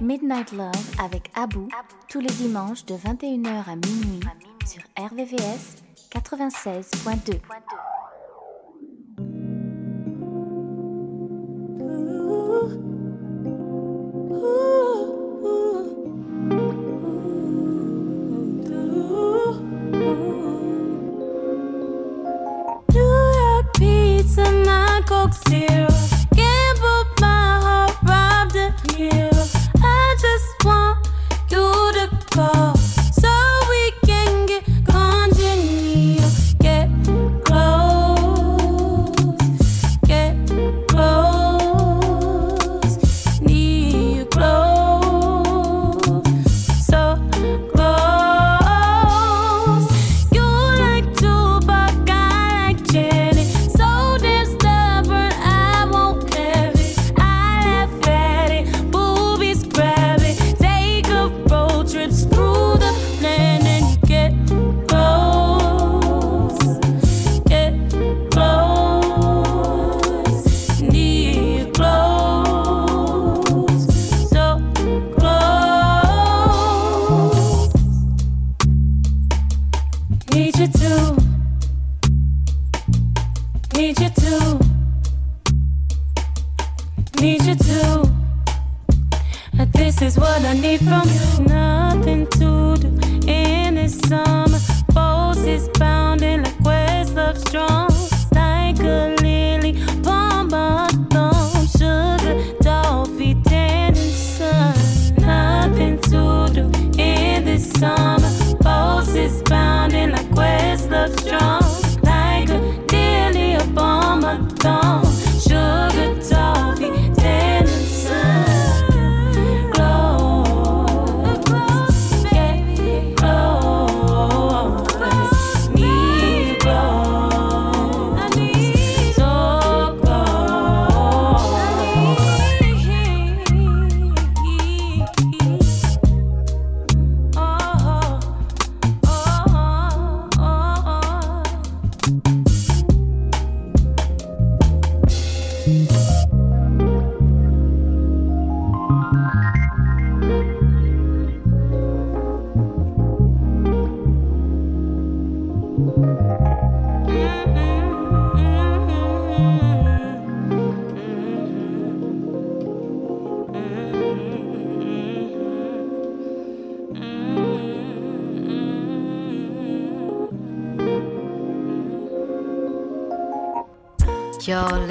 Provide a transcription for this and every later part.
Midnight Love avec Abou, tous les dimanches de 21h à minuit, sur RVVS 96.2.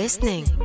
listening.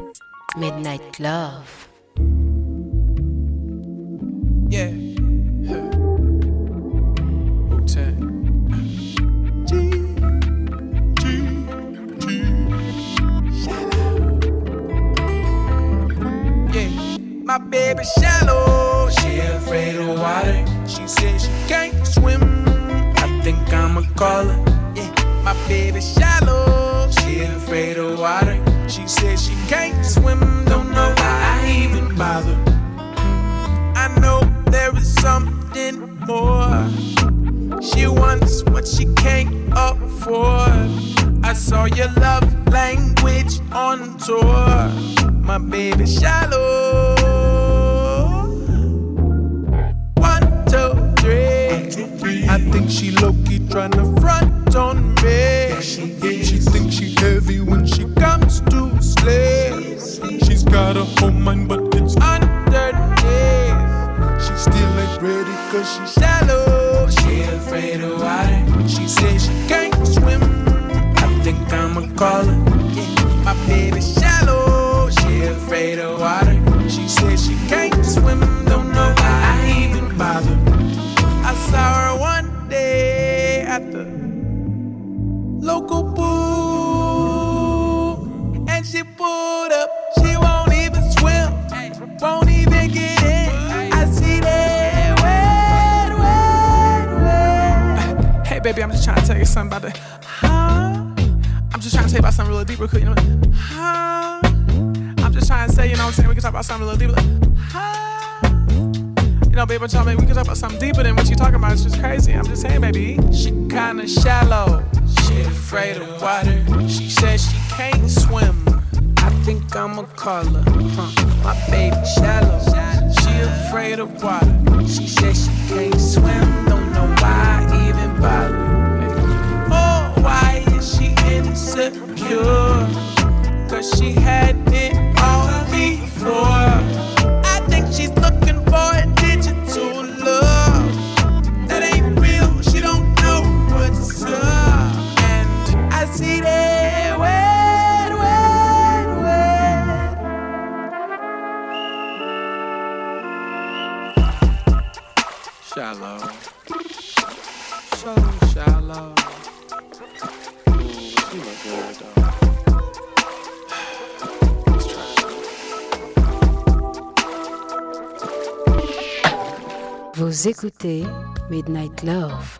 Vous écoutez Midnight Love.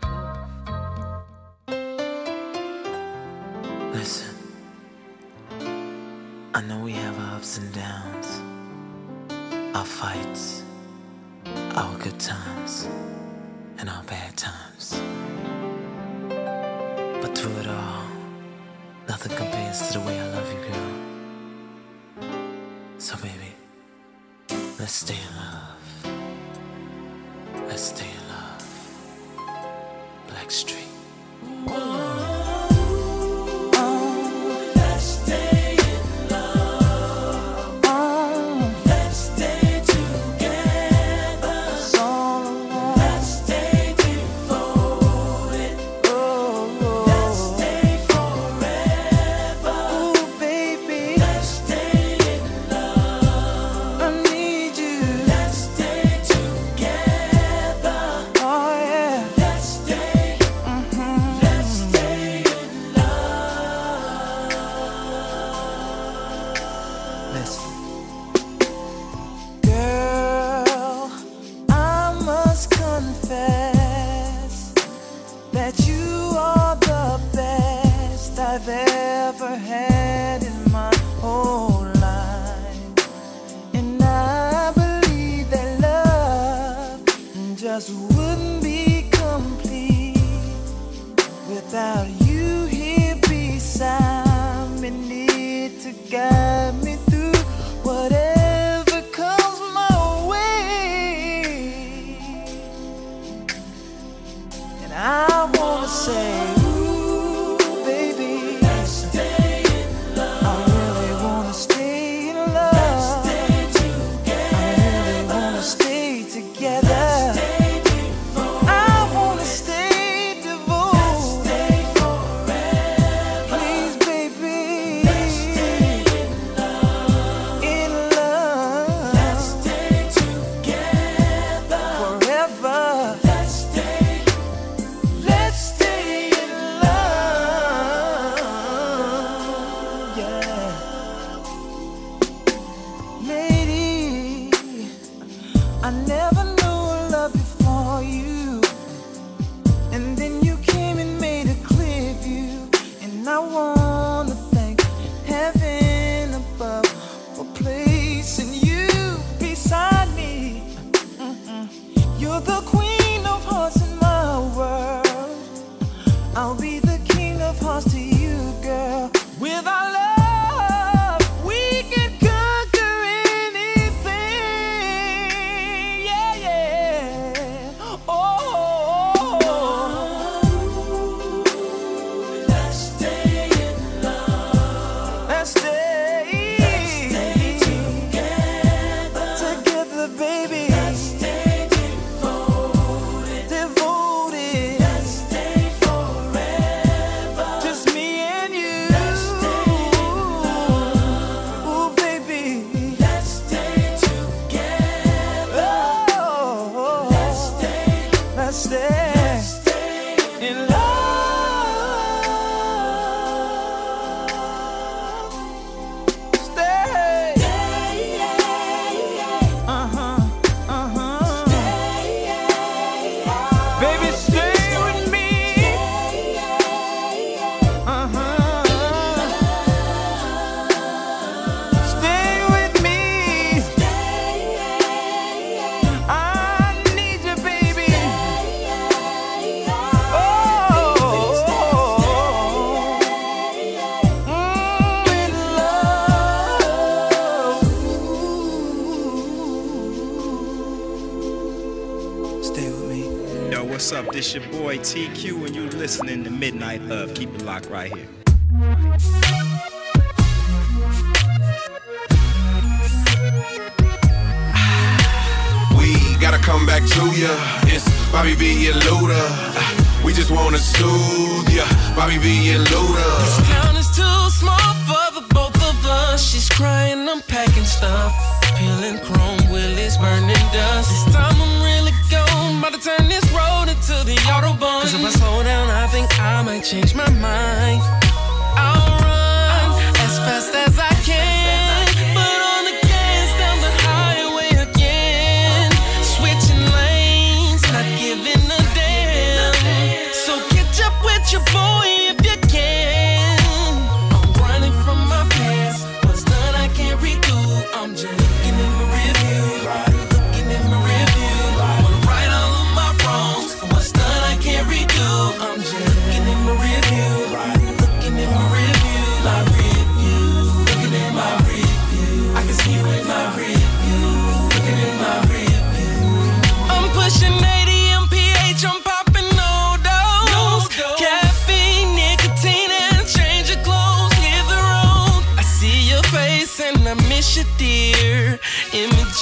Listen, I know we have ups and downs, our fights.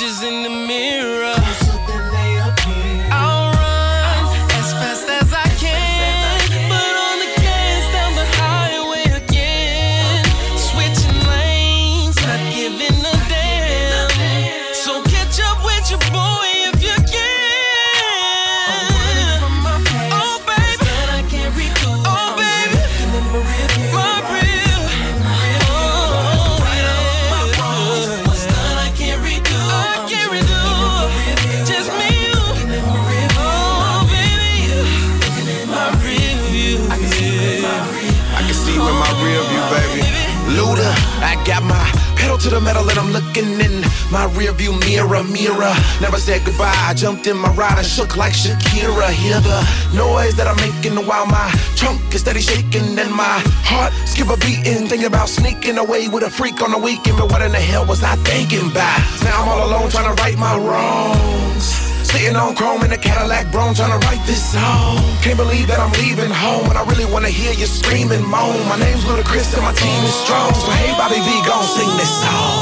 pictures in the mirror. my rearview mirror, mirror. Never said goodbye. I jumped in my ride and shook like Shakira. Hear the noise that I'm making while my trunk is steady shaking and my heart skip a beating. Thinking about sneaking away with a freak on the weekend. But what in the hell was I thinking about? Now I'm all alone trying to right my wrongs. Sitting on chrome in a Cadillac brown trying to write this song. Can't believe that I'm leaving home and I really wanna hear you scream and moan. My name's Ludacris and my team is strong, so hey Bobby V, gon' sing this song.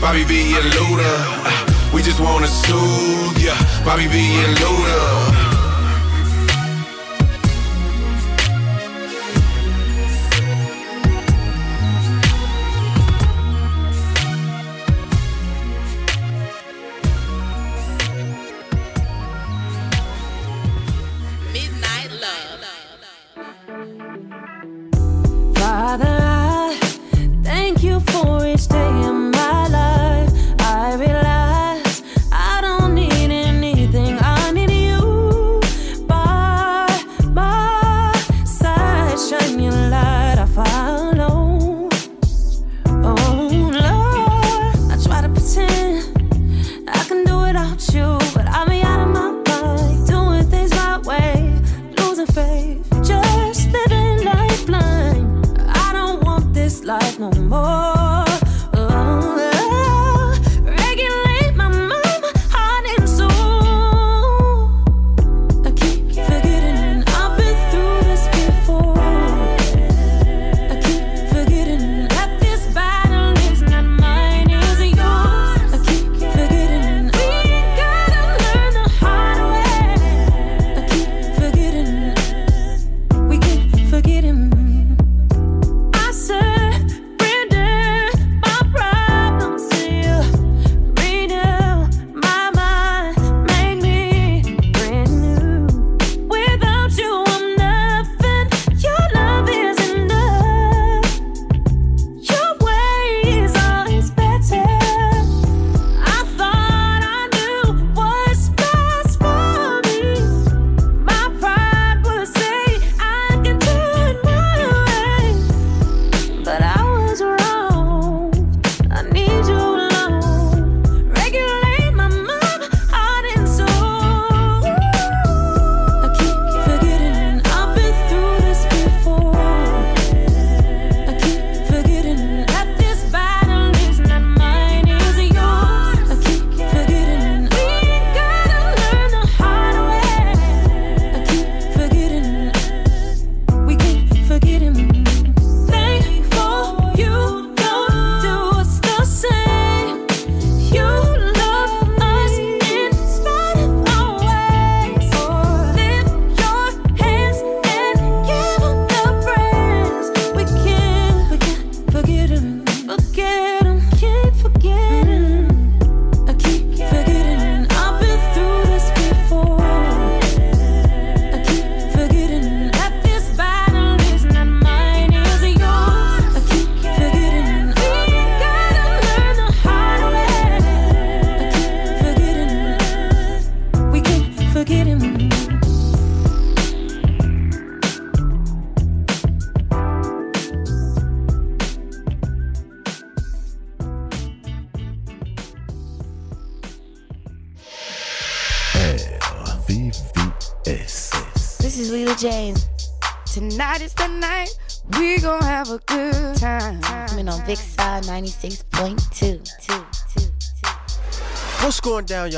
Bobby V and Luda. We just wanna soothe ya, Bobby V and Luda.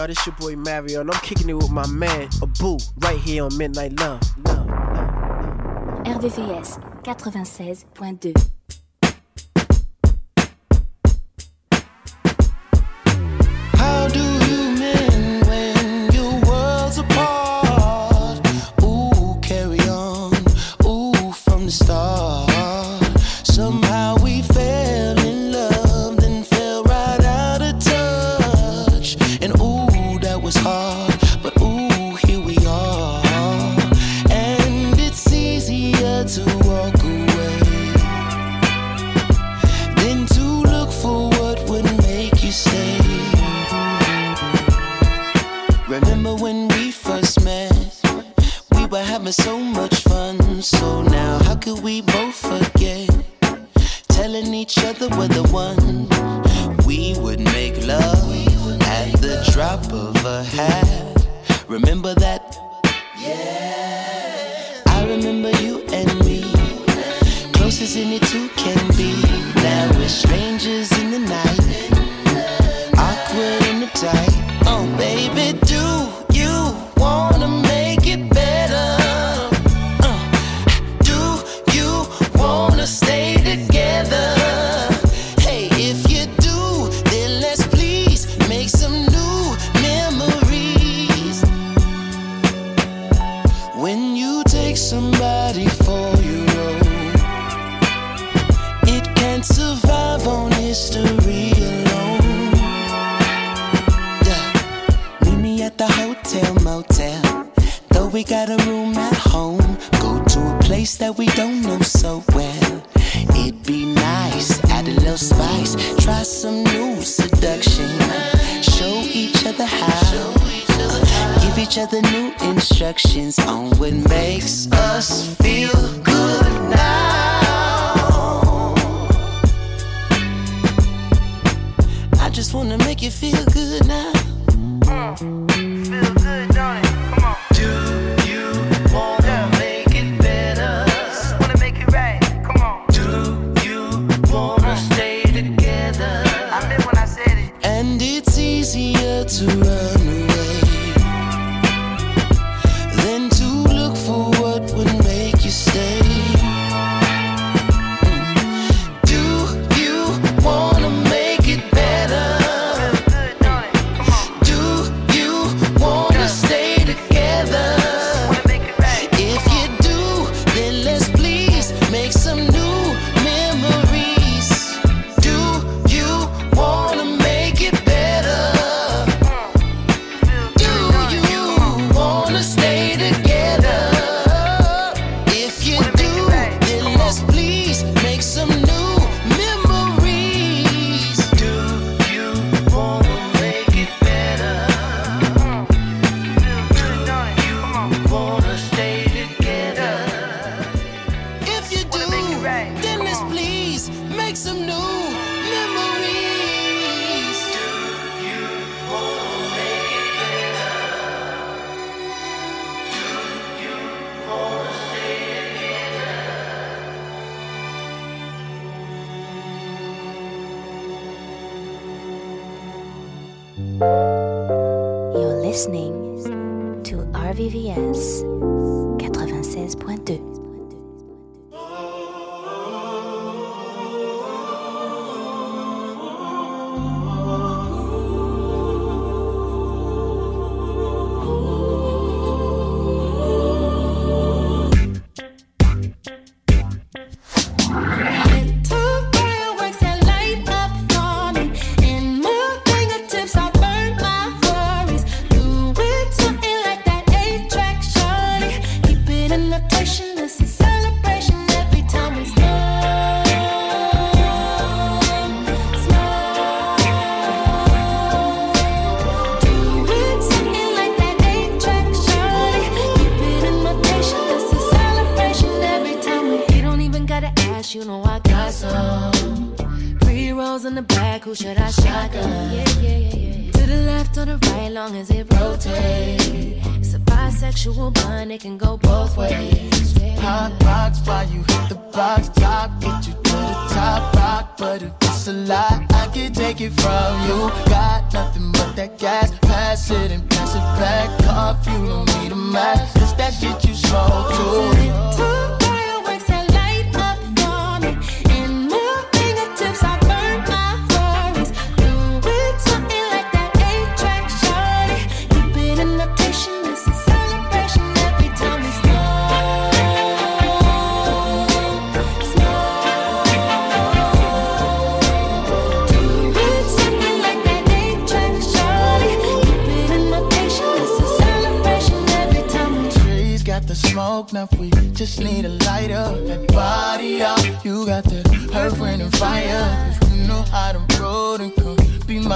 y'all. This your boy Mario, and I'm kicking it with my man Abu right here on Midnight Love. Love, love, love. RVVS 96.2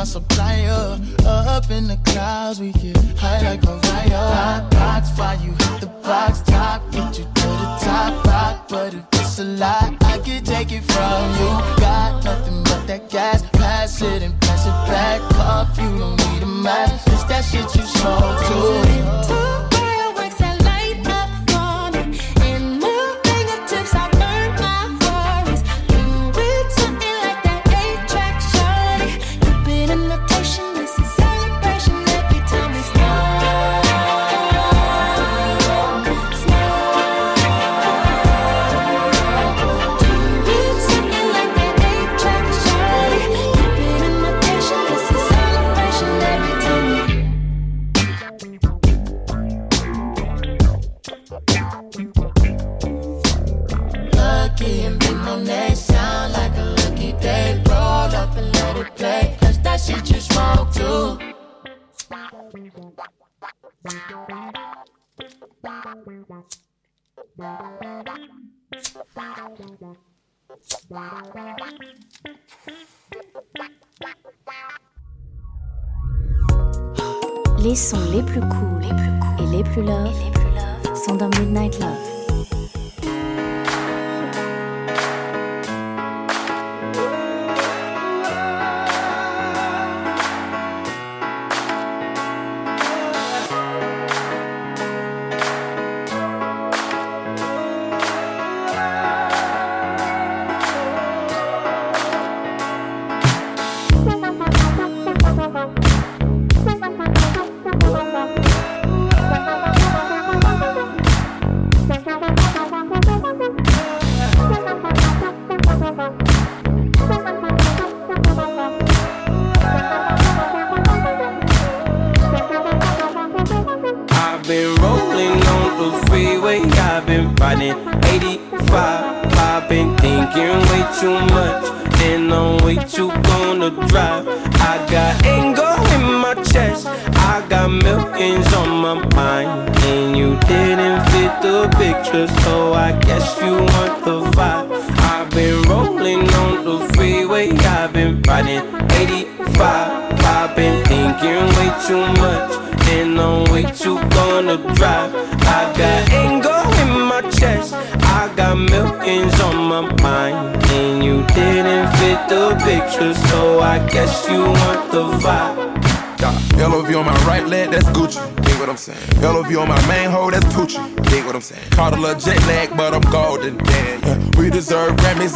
my supplier. Up in the clouds, we get high like Mariah. Hot box, while you hit the box top, get you to the top rock. But if it's a lie, I can take it from you. Got nothing but that gas, pass it and pass it back off. You don't need a mask, it's that shit you smoke too.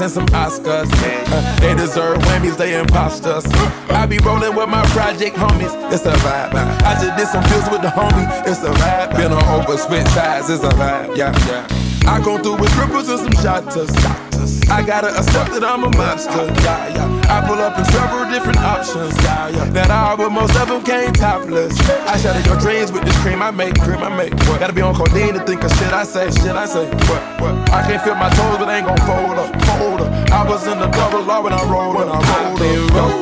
And some Oscars. Project homies. It's a vibe. I just did some deals with the homie. It's a vibe. Been on over switch sides. It's a vibe. Yeah, yeah. I go through with strippers and some shotters. I gotta accept that I'm a monster. Yeah, yeah. I pull up in several different options. Yeah, yeah. That all, but most of them came topless. I shatter your dreams with this cream I make, cream I make. What? Gotta be on codeine to think of shit I say, shit I say. What? What? I can't feel my toes, but ain't gon' fold up, fold up. I was in the double law when I rolled when I rolled up.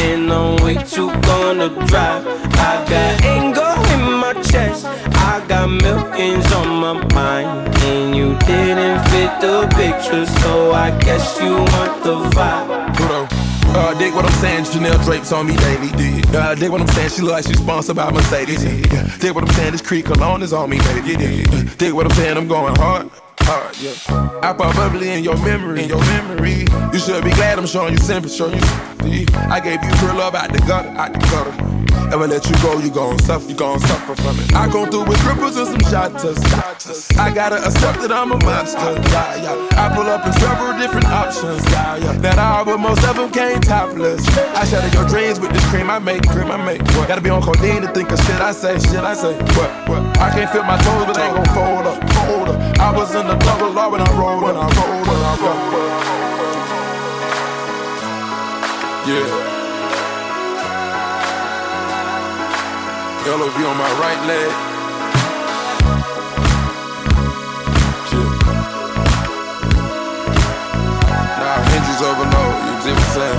and I'm way too gonna drive. I got anger in my chest, I got millions on my mind, and you didn't fit the picture, so I guess you want the vibe. Pluto. Uh, dig what I'm saying, Chanel drapes on me daily. Dig. Uh, dig what I'm saying, she look like she's sponsored by Mercedes. Yeah. Dig what I'm saying, this creek cologne is on me, baby. Dig. Dig what I'm saying, I'm going hard. Hard, yeah. I pop bubbly in your memory, in your memory. You should be glad I'm showing you sympathy, showing you I gave you pure love out the gutter, out the gutter. Ever let you go, you gon' suffer, you gon' suffer from it. I come through with cripples and some shotters. I gotta accept that I'm a monster. Yeah, yeah. I pull up in several different options. Yeah, yeah. That I, but most of them came topless. I shatter your dreams with this cream I make, cream I make. What? Gotta be on codeine to think of shit I say, shit I say. What? What? I can't feel my toes, but they ain't gon' fold up, fold up. I was in the double law when I rolled, when I rolled, when I rolled. Yeah. LOV on my right leg. Overload, you?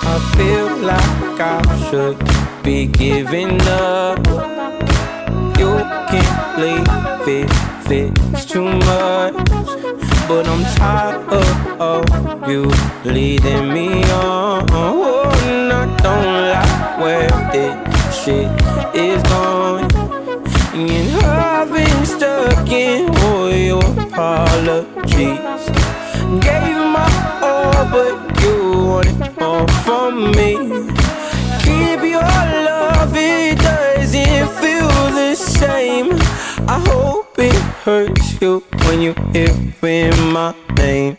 I feel like I should be giving up. You can't leave it, it's too much. But I'm tired of, you leading me on. Oh, I don't like where this shit is going. And I've been stuck in all your apologies. Gave my all, but you wanted more from me. Keep your love, it doesn't feel the same. I hope it hurts you when you hear my name.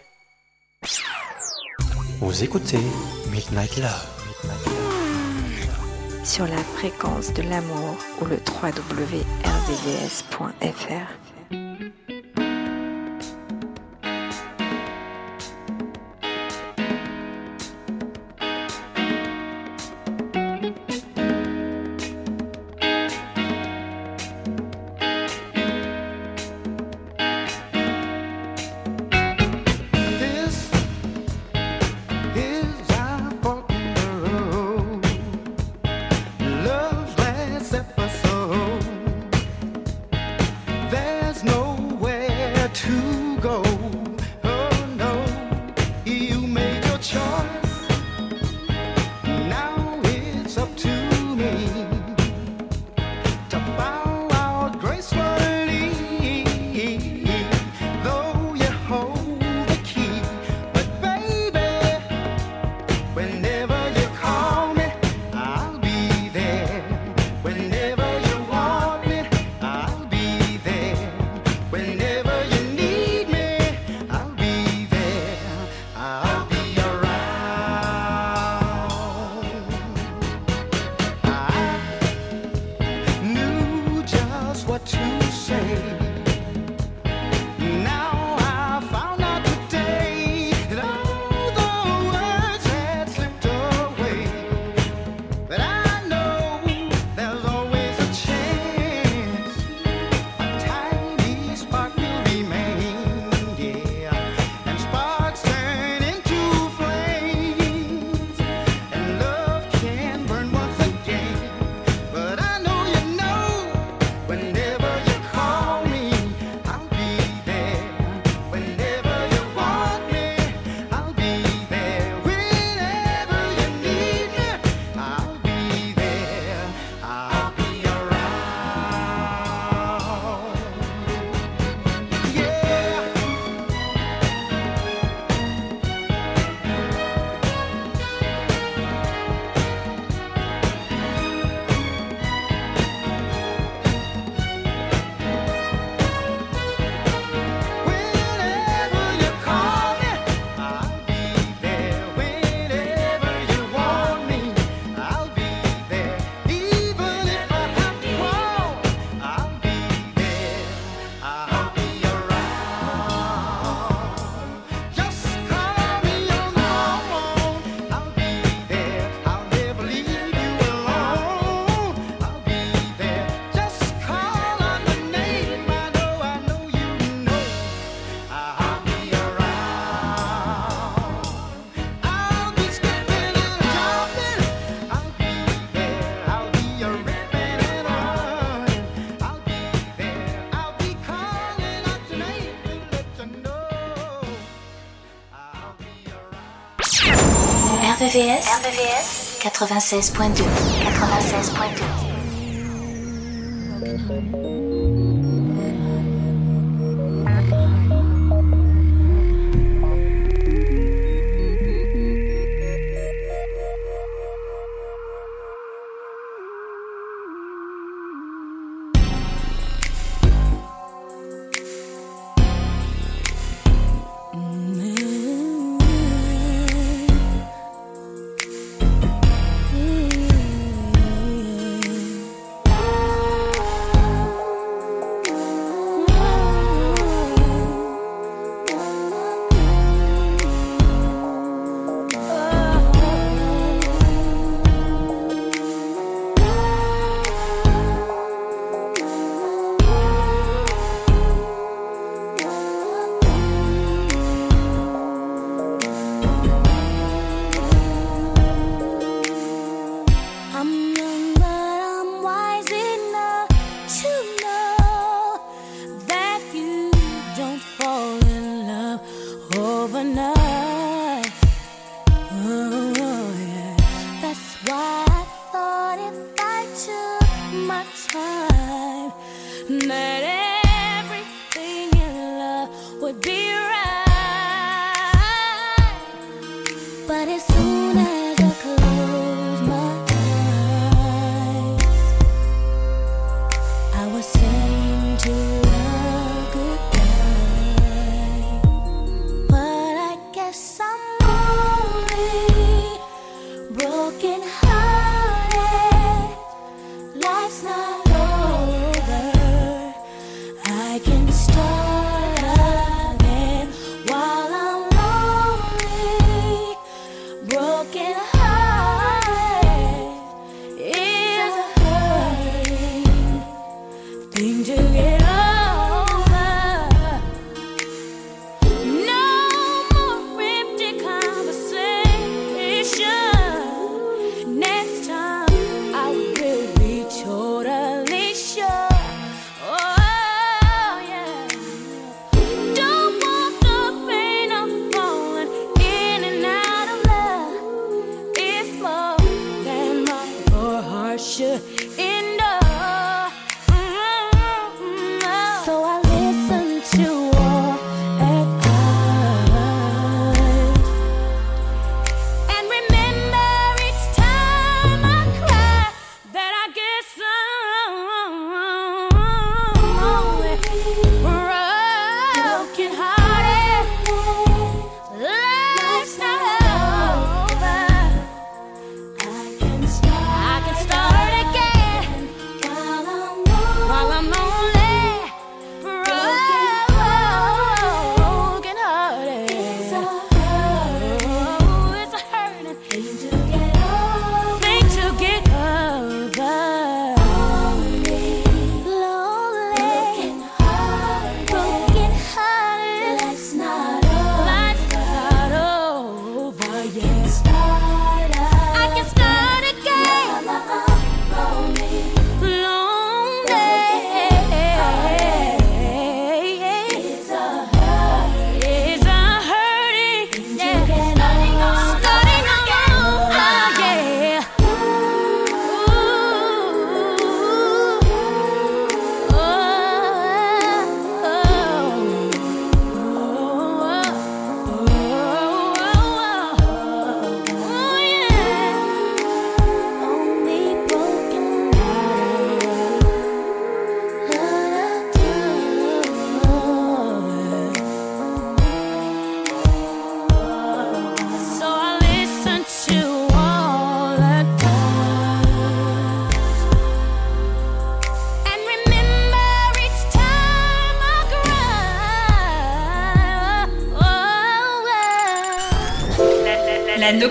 Vous écoutez Midnight Love. sur la fréquence de l'amour ou le www.rdvs.fr. RBVS 96.2 96.2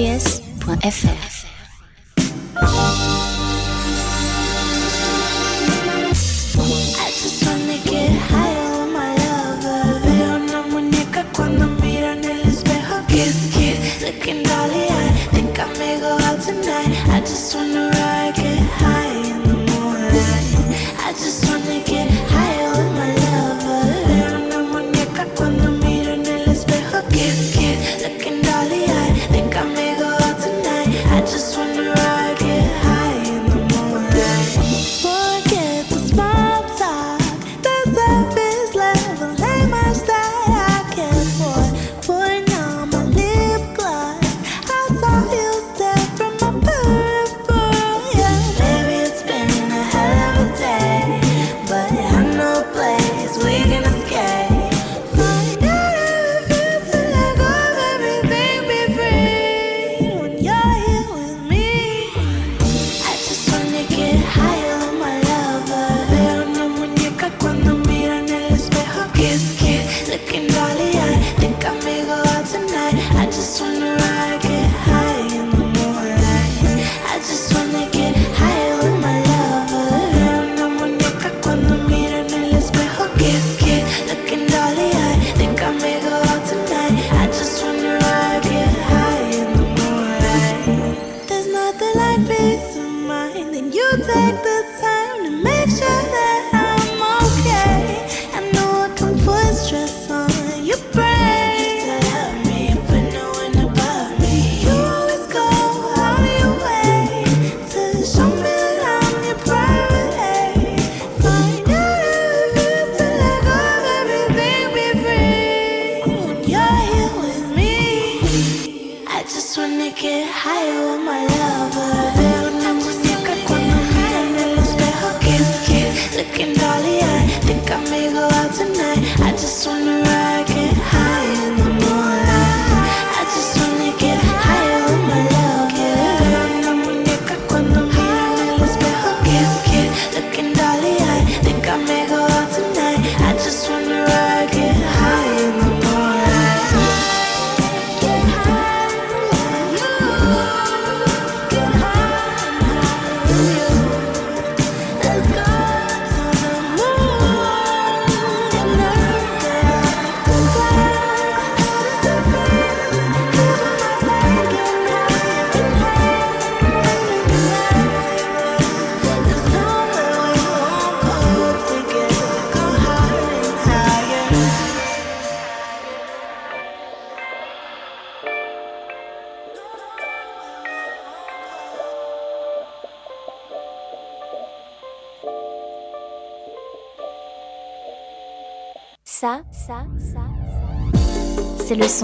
Sur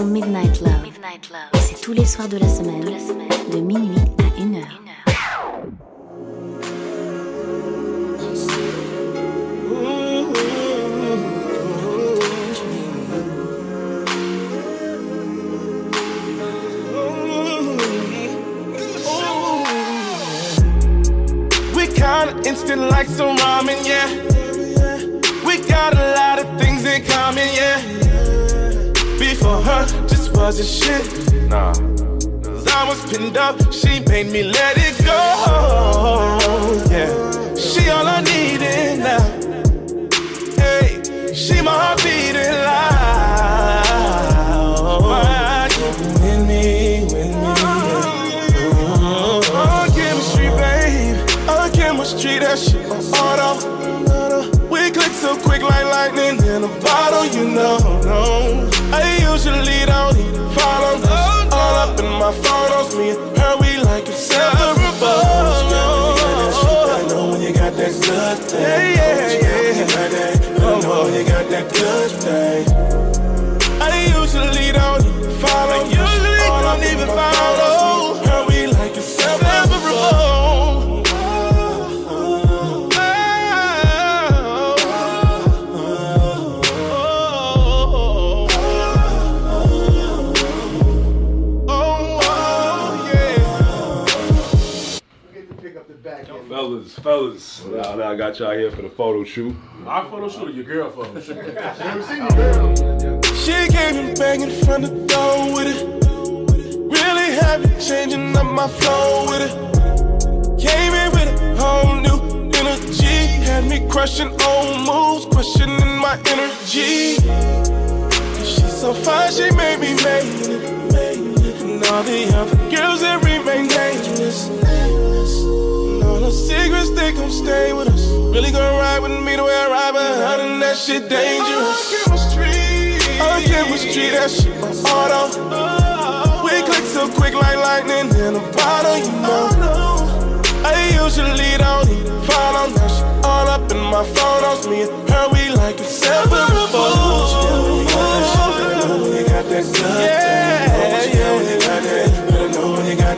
Midnight Love. C'est tous les soirs de la so fine, she made me made. And all the other girls that remain nameless. And all the secrets, they gon' stay with us. Really gonna ride with me the way I ride, but honey, that shit dangerous. All the chemistry, that shit on auto. We click so quick like lightning in a bottle, you know. I usually don't even follow, now she all up in my phone, owes me and her, we like a separate.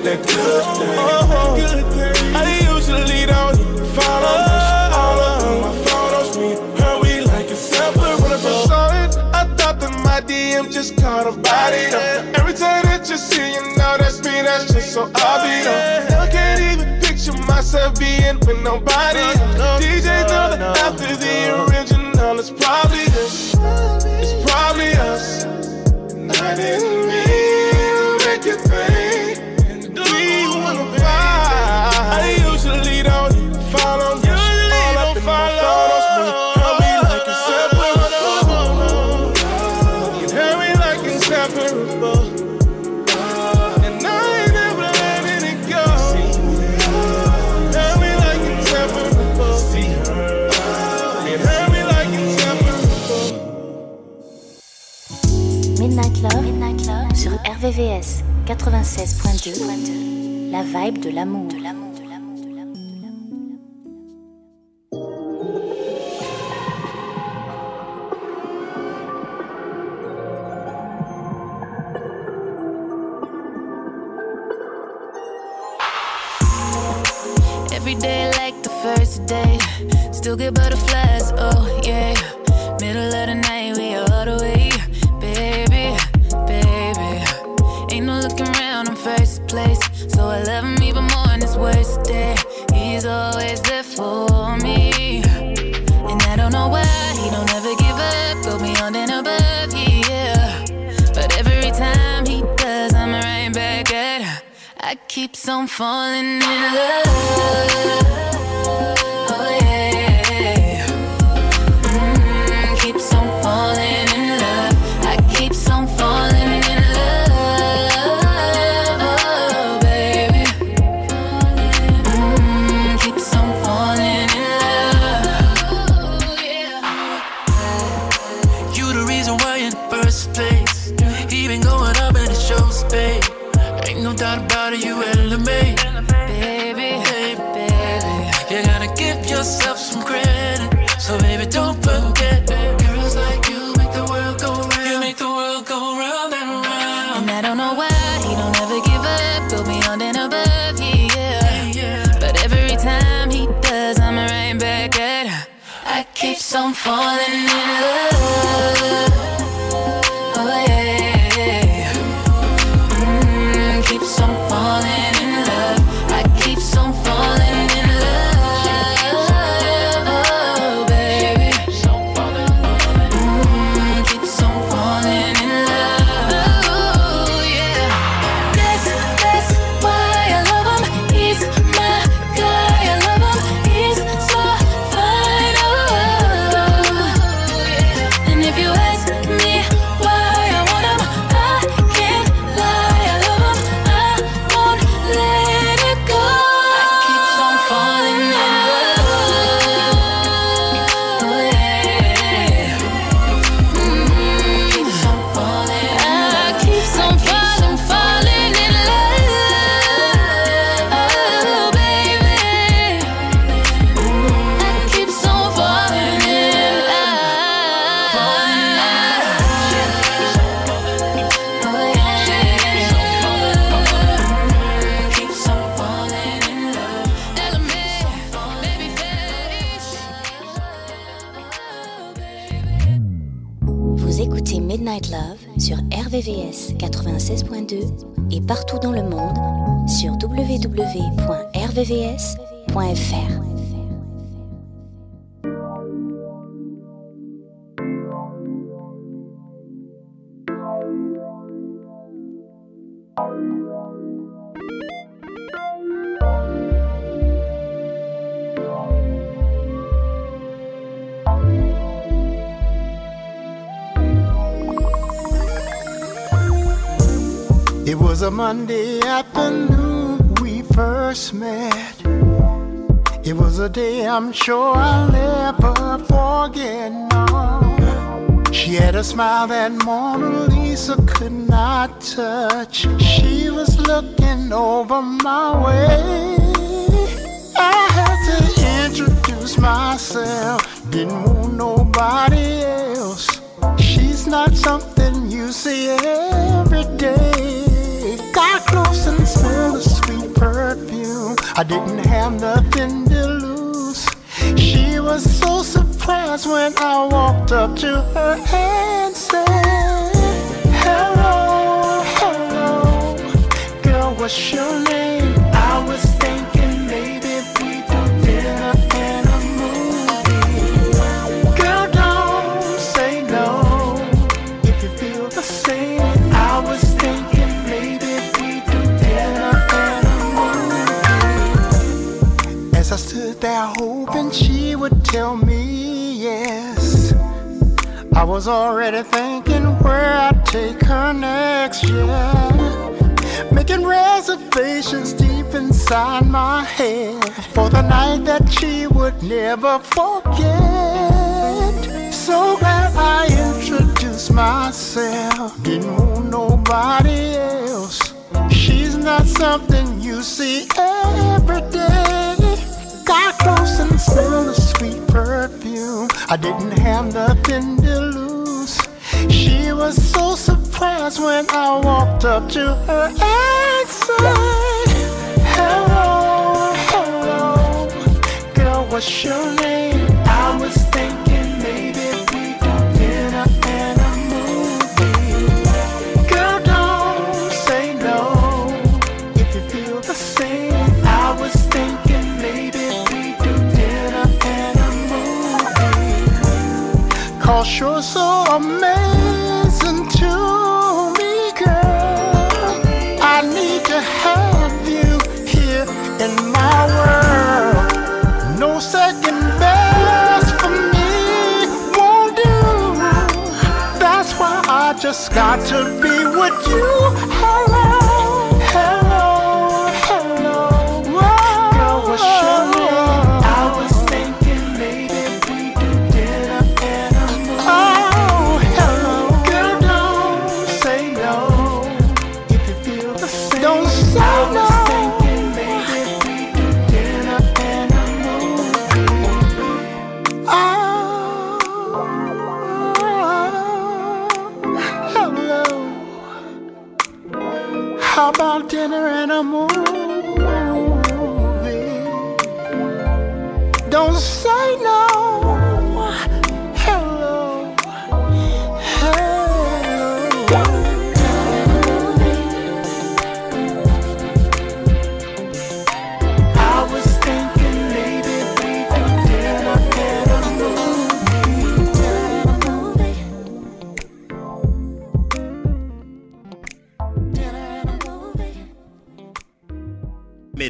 that good thing. I usually don't follow oh, my photos. Me her, we like inseparable. Saw it, I thought that my DM just caught a body. Though Every time that you see, you know that's me. That's just so obvious. Now I can't even picture myself being with nobody. No, DJ know that after the original, it's probably us. It's probably us, I didn't mean to make it. feel. RVVS 96.2, la vibe de l'amour. Every day like the first day, still get butterflies, oh yeah. Middle of the night, we all the way. Place. So I love him even more on worst day. He's always there for me. And I don't know why he don't ever give up. Go beyond and above, yeah. But every time he does, I'm right back at her. I keep on falling in love. It was a Monday afternoon first met. It was a day I'm sure I'll never forget. No. She had a smile that Mona Lisa could not touch. She was looking over my way. I had to introduce myself, didn't want nobody else. She's not something you see every day. Got close and I didn't have nothing to lose. She was so surprised when I walked up to her and said, Hello, hello, girl, what's your name? Tell me yes, I was already thinking where I'd take her next. Yeah, making reservations deep inside my head for the night that she would never forget. So glad I introduced myself. Didn't want nobody else. She's not something you see every day got close and smelled the sweet perfume. I didn't have nothing to lose. She was so surprised when I walked up to her and said, Hello, hello, girl, what's your name? Cause you're so amazing to me, girl. I need to have you here in my world. No second best for me won't do. That's why I just got to be with you.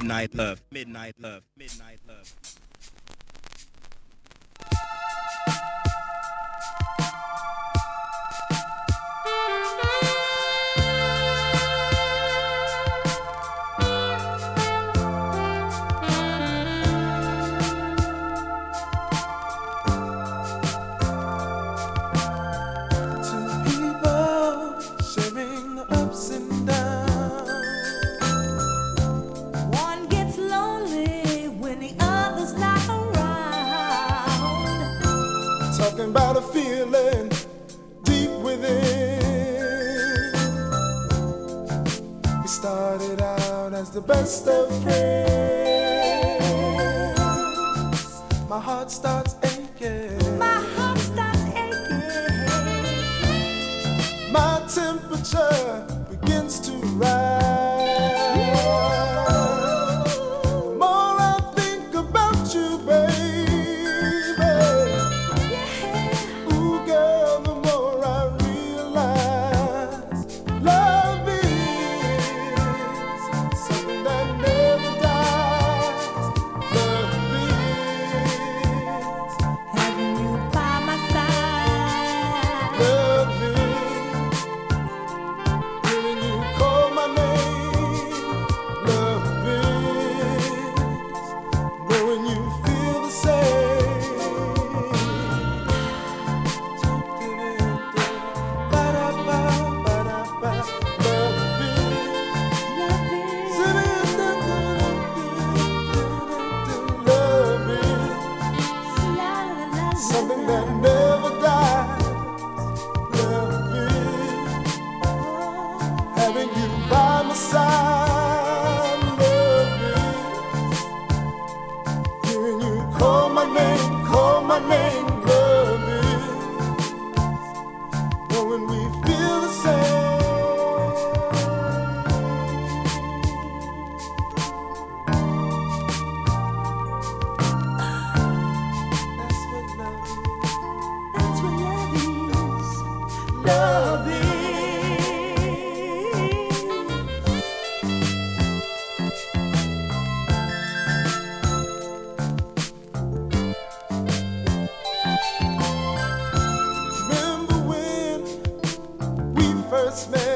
midnight love midnight love. best of friends. Christmas.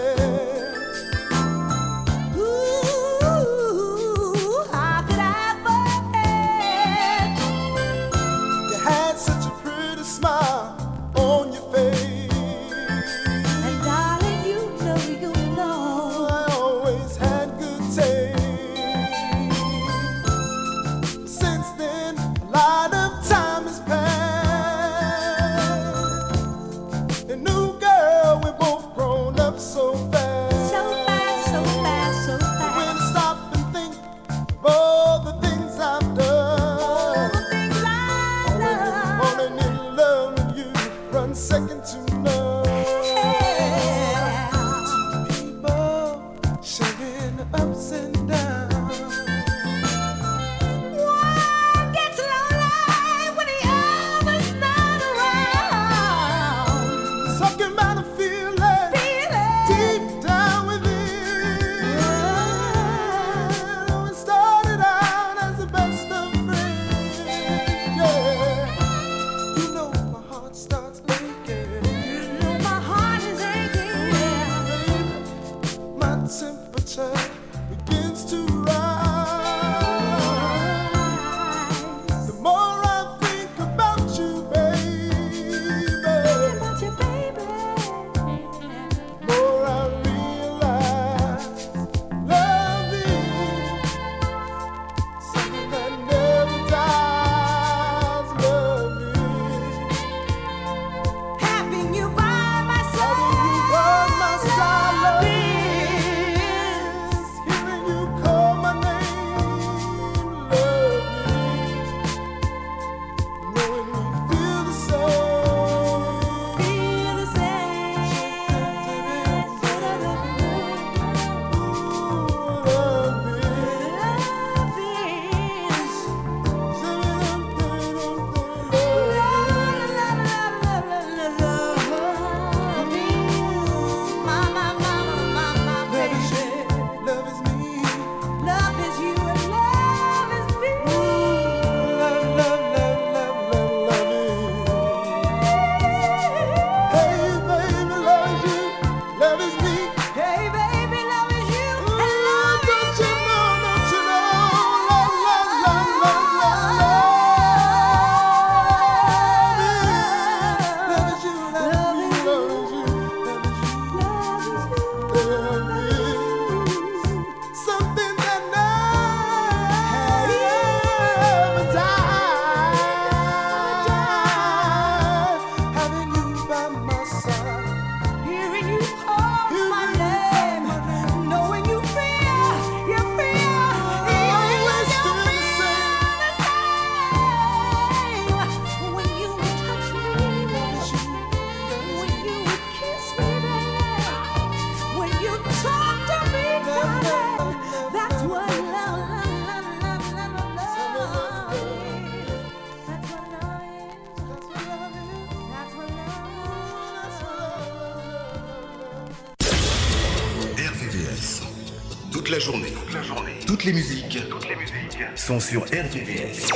Sont sur RVVS.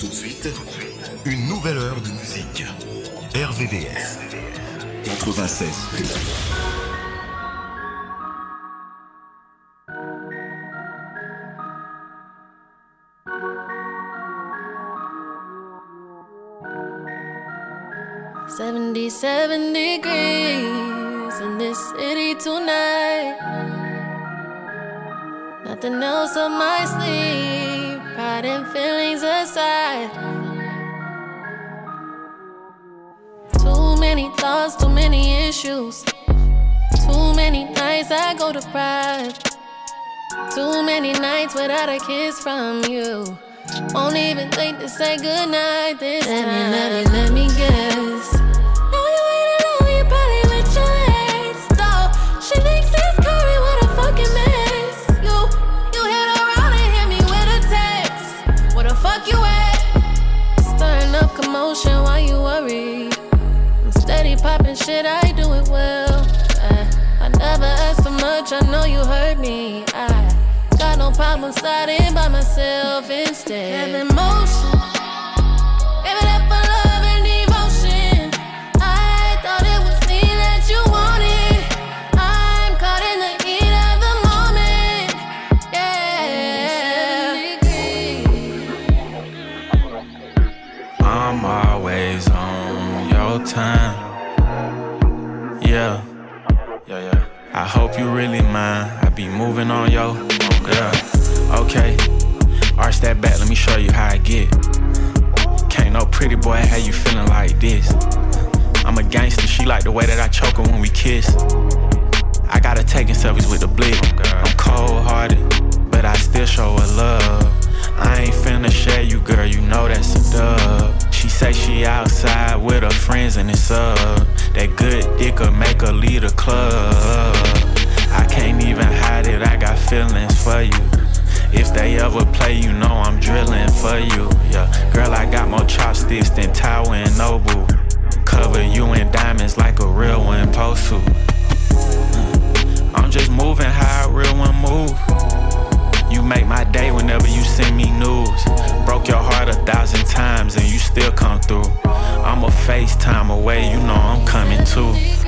Tout de suite, une nouvelle heure de musique. RVVS. 96. Seventy-seven degrees in this city tonight. Nothing else up my Pride and feelings aside. Too many thoughts, too many issues. Too many nights I go to pride. Too many nights without a kiss from you. Won't even think to say goodnight this let time. Let me, let me, let me guess. Shit, I do it well. I, I never asked for much, I know you heard me. I got no problem sliding by myself instead. Have emotion. On yo. Oh, yeah, okay. Arch that back, let me show you how I get. Can't no pretty boy, how you feeling like this? I'm a gangster, she like the way that I choke her when we kiss. I gotta taking selfies with the blick. Oh, I'm cold hearted, but I still show her love. I ain't finna share you, girl, you know that's a dub. She say she outside with her friends and it's up. That good dick'll make her lead a club. I can't even hide it, I got feelings for you. If they ever play, you know I'm drilling for you. Yeah, girl, I got more chopsticks than Tower and Noble. Cover you in diamonds like a real one supposed to. Uh, I'm just moving how a real one move. You make my day whenever you send me news. Broke your heart a thousand times and you still come through. I'm a FaceTime away, you know I'm coming too.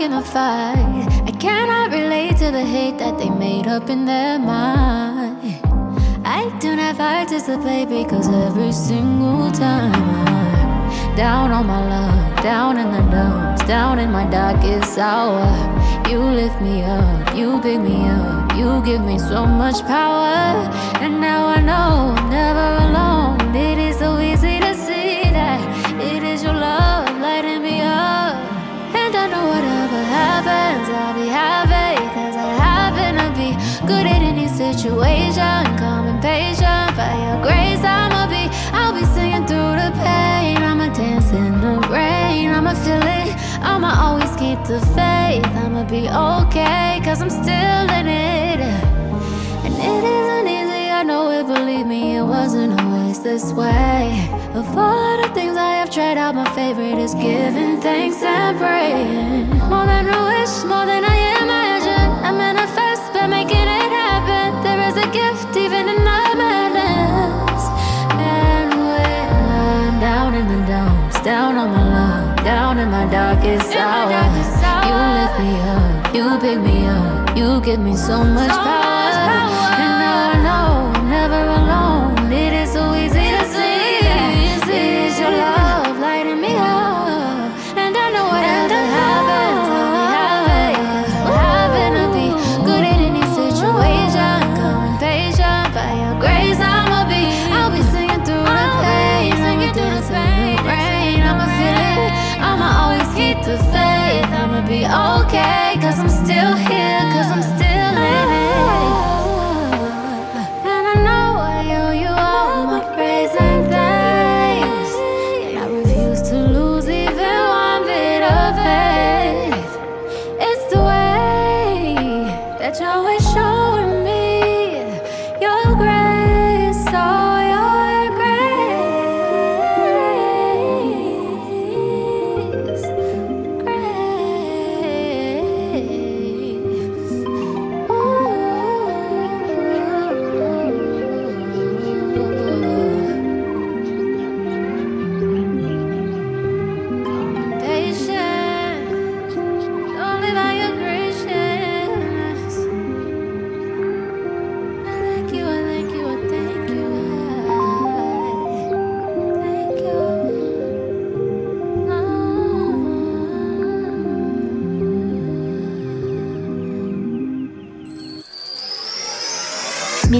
In a fight. I cannot relate to the hate that they made up in their mind. I do not participate because every single time I'm down on my luck, down in the dumps, down in my darkest hour. You lift me up, you pick me up, you give me so much power. And now I know I'm never alone. Situation. Calm and patient, by your grace, I'ma be. I'll be singing through the pain. I'ma dance in the rain. I'ma feel it. I'ma always keep the faith. I'ma be okay, cause I'm still in it. And it isn't easy, I know it, believe me, it wasn't always this way. Of all the things I have tried out, my favorite is giving thanks and praying. More than a wish, more than I imagine. I manifest by making it gift even in the madness. And when I'm down in the dumps, down on my luck, down in my darkest hour, you lift me up, you pick me up, you give me so much power. And now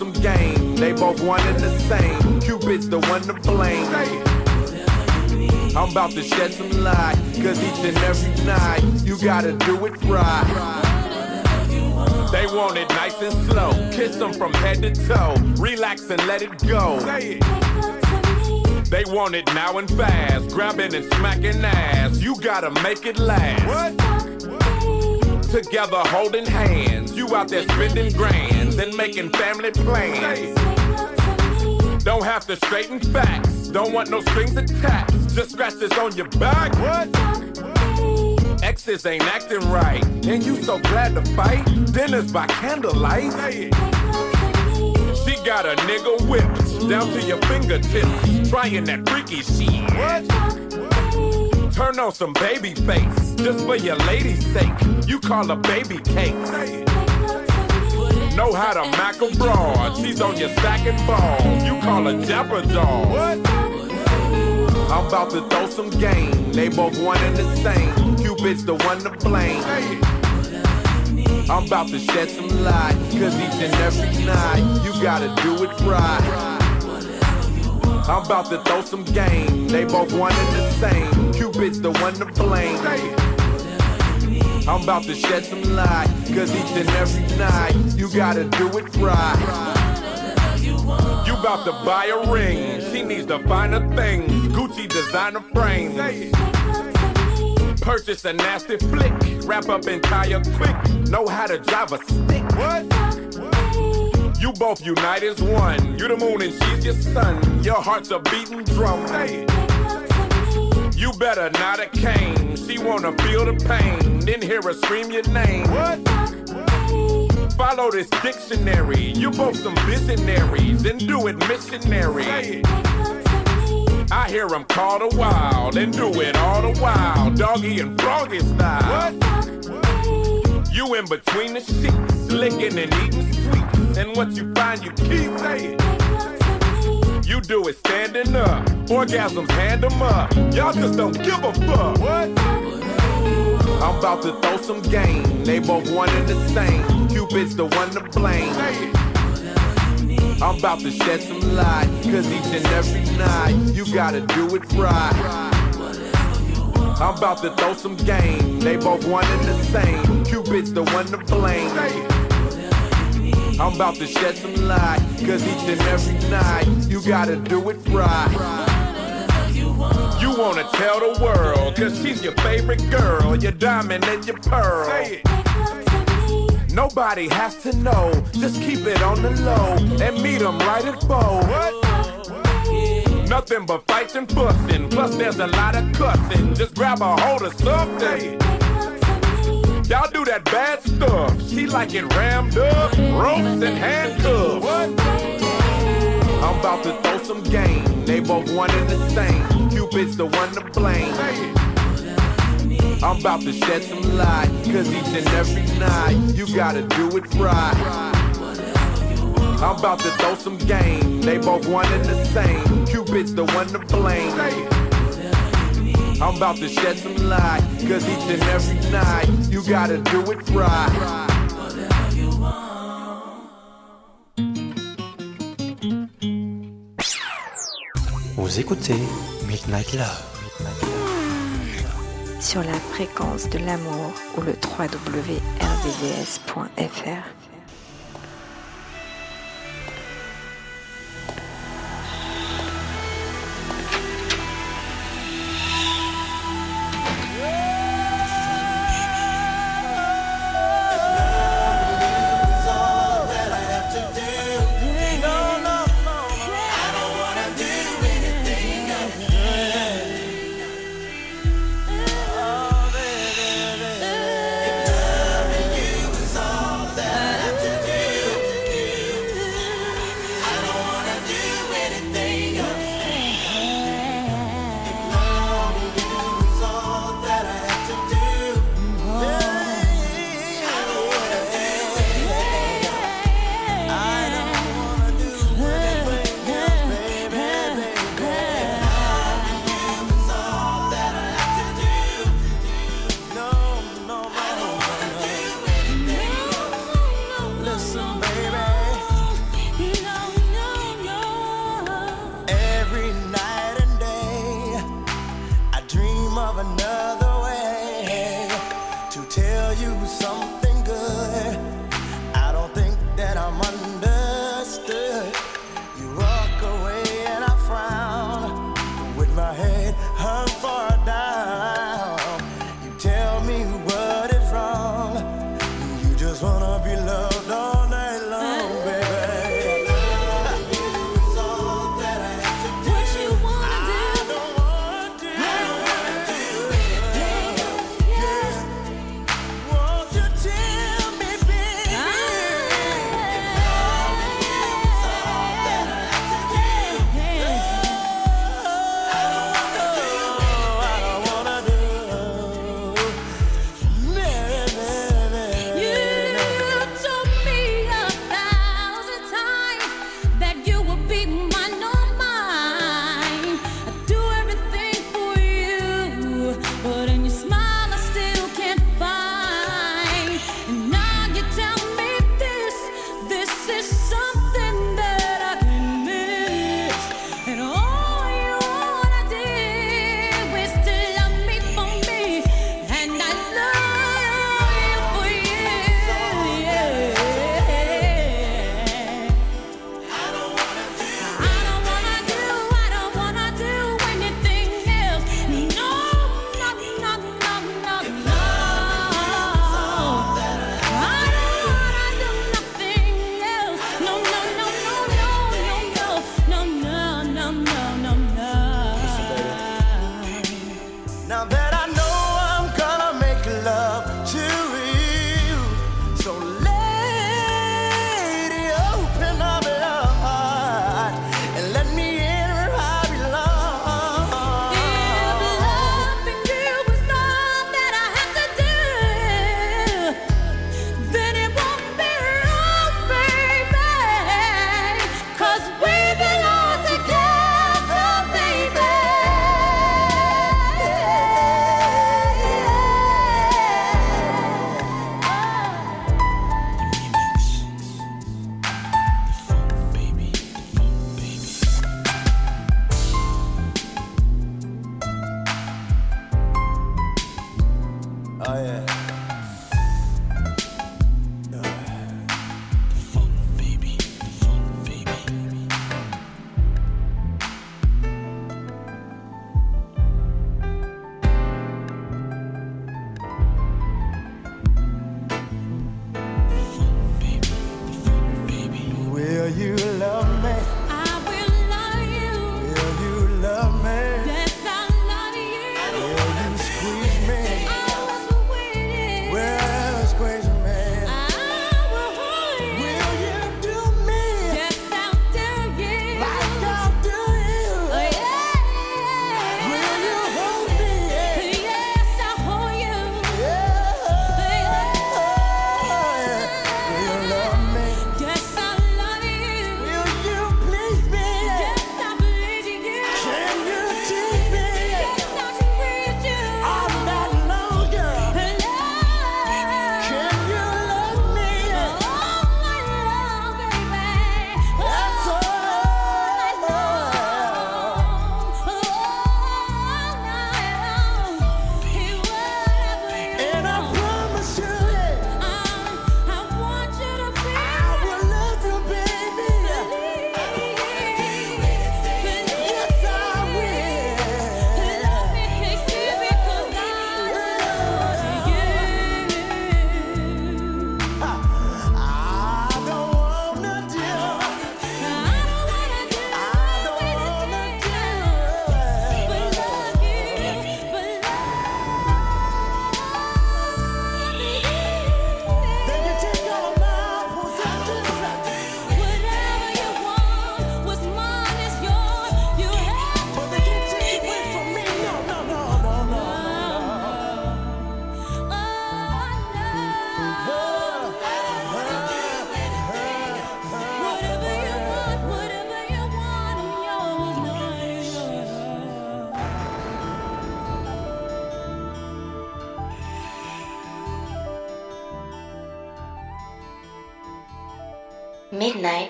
some game. They both one and the same. Cupid's the one to blame. I'm about to shed some light. Cause each and every night, you gotta do it right. They want it nice and slow. Kiss them from head to toe. Relax and let it go. They want it now and fast. Grabbing and smacking ass. You gotta make it last. Together holding hands. You out there spending grands and making family plans. Don't have to straighten facts. Don't want no strings attached. Just scratches on your back. What? exes ain't acting right, and you so glad to fight. Dinners by candlelight. She got a nigga whipped down to your fingertips, trying that freaky shit. What? Turn on some Babyface, just for your lady's sake. You call her baby cake. Know how to mac a broad, she's on your sack and balls. You call her Deborah doll. I'm about to throw some game. They both one and the same. Cupid's the one to blame. I'm about to shed some light, cause each and every night you gotta do it right. I'm about to throw some game. They both one and the same. Cupid's the one to blame. I'm about to shed some light, cause each and every night you gotta do it right. You about to buy a ring, she needs the finer things. Gucci designer frame. Purchase a nasty flick, wrap up and tire quick. Know how to drive a stick. What? You both unite as one. You the moon and she's your sun. Your heart's a beating drum. Hey. You better not a cane. She wanna feel the pain, then hear her scream your name. What? Follow this dictionary. You both some visionaries and do it missionary. I hear them call the wild and do it all the while, doggy and froggy style. What? You in between the sheets, licking and eating sweets, and what you find you keep saying. You do it standing up, orgasms hand them up. Y'all just don't give a fuck. What? I'm about to throw some game. They both one and the same. Cupid's the one to blame. I'm about to shed some light, cause each and every night you gotta do it right. I'm about to throw some game. They both one and the same. Cupid's the one to blame. I'm about to shed some light, cause each and every night you gotta do it right. You wanna tell the world, cause she's your favorite girl, your diamond and your pearl. Say it. Nobody has to know, just keep it on the low and meet them right at four. Nothing but fights and fussing, plus there's a lot of cussing. Just grab a hold of something. Y'all do that bad stuff. She like it rammed up, ropes and handcuffs. What? I'm about to throw some game. They both one and the same. Cupid's the one to blame. I'm about to shed some light, cause each and every night you gotta do it right. I'm about to throw some game. They both one and the same. Cupid's the one to blame. I'm about to shed some light, cause each and every night you gotta do it right. Vous écoutez Midnight Love. Sur la fréquence de l'amour ou le www.rdvs.fr.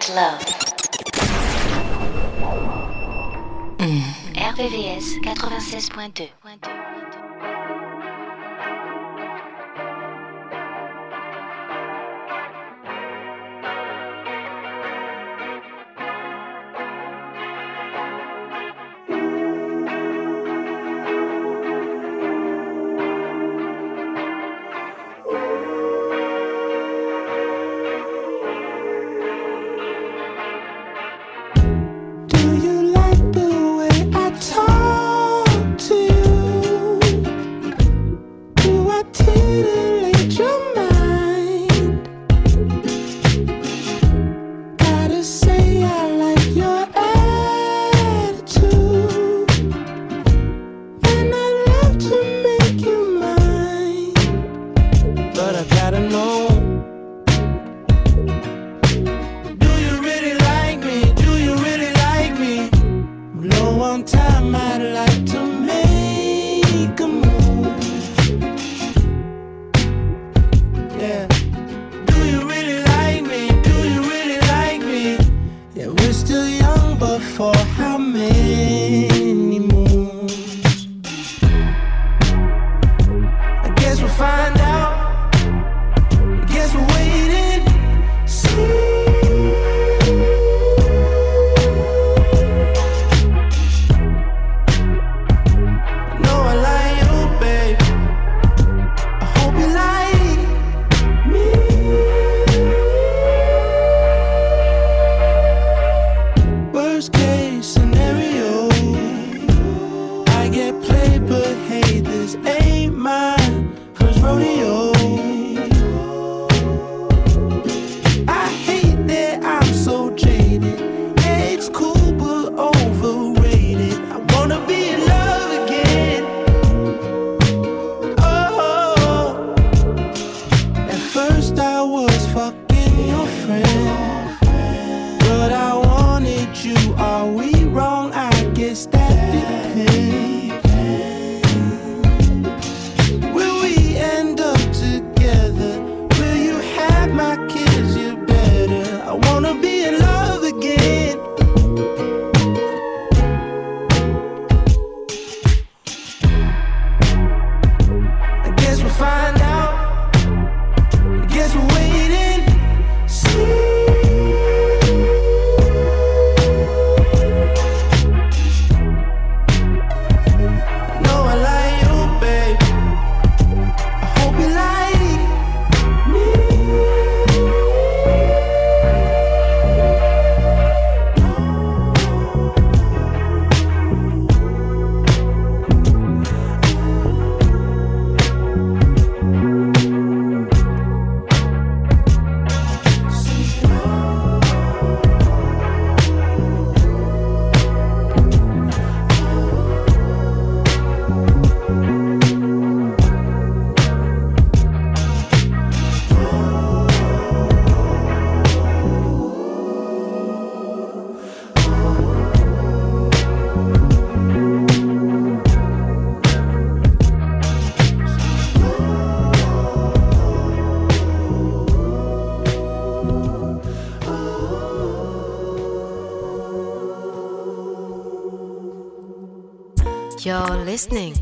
Midnight Love. RVVS 96.2. listening.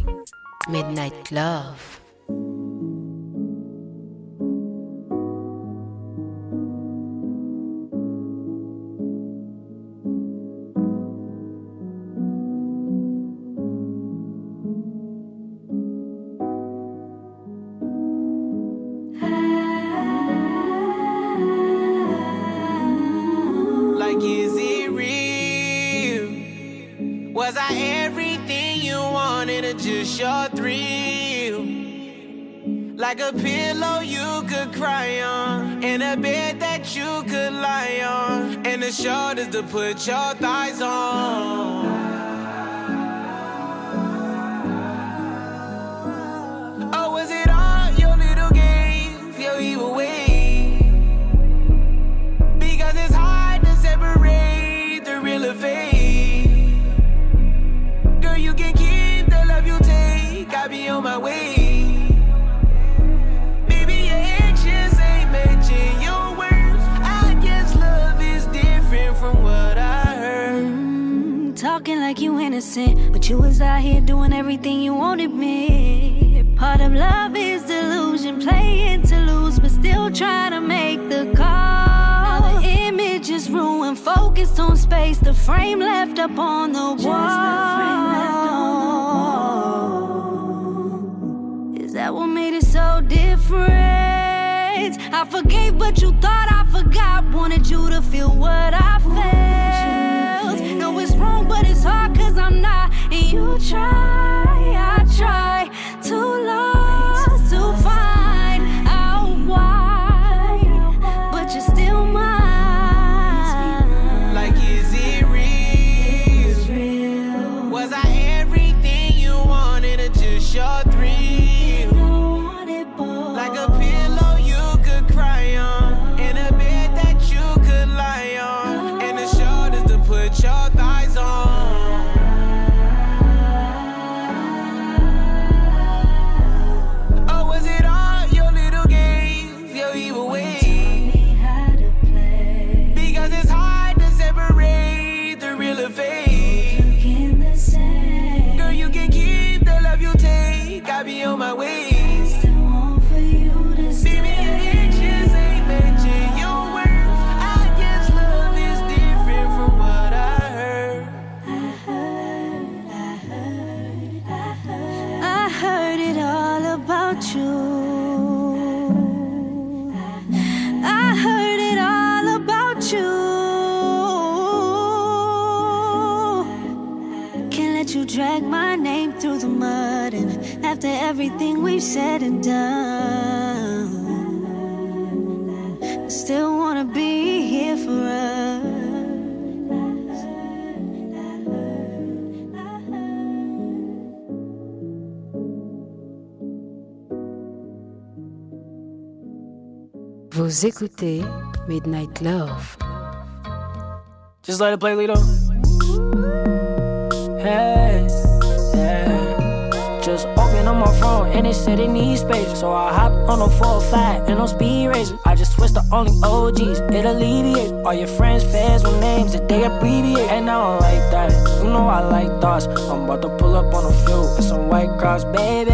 And they said it needs space. So I hop on a 405 and on speed racer. I just switched the only OGs, it alleviates All your friends, fans with names that they abbreviate. And I don't like that. You know I like thoughts. I'm about to pull up on a few with some white cross, baby.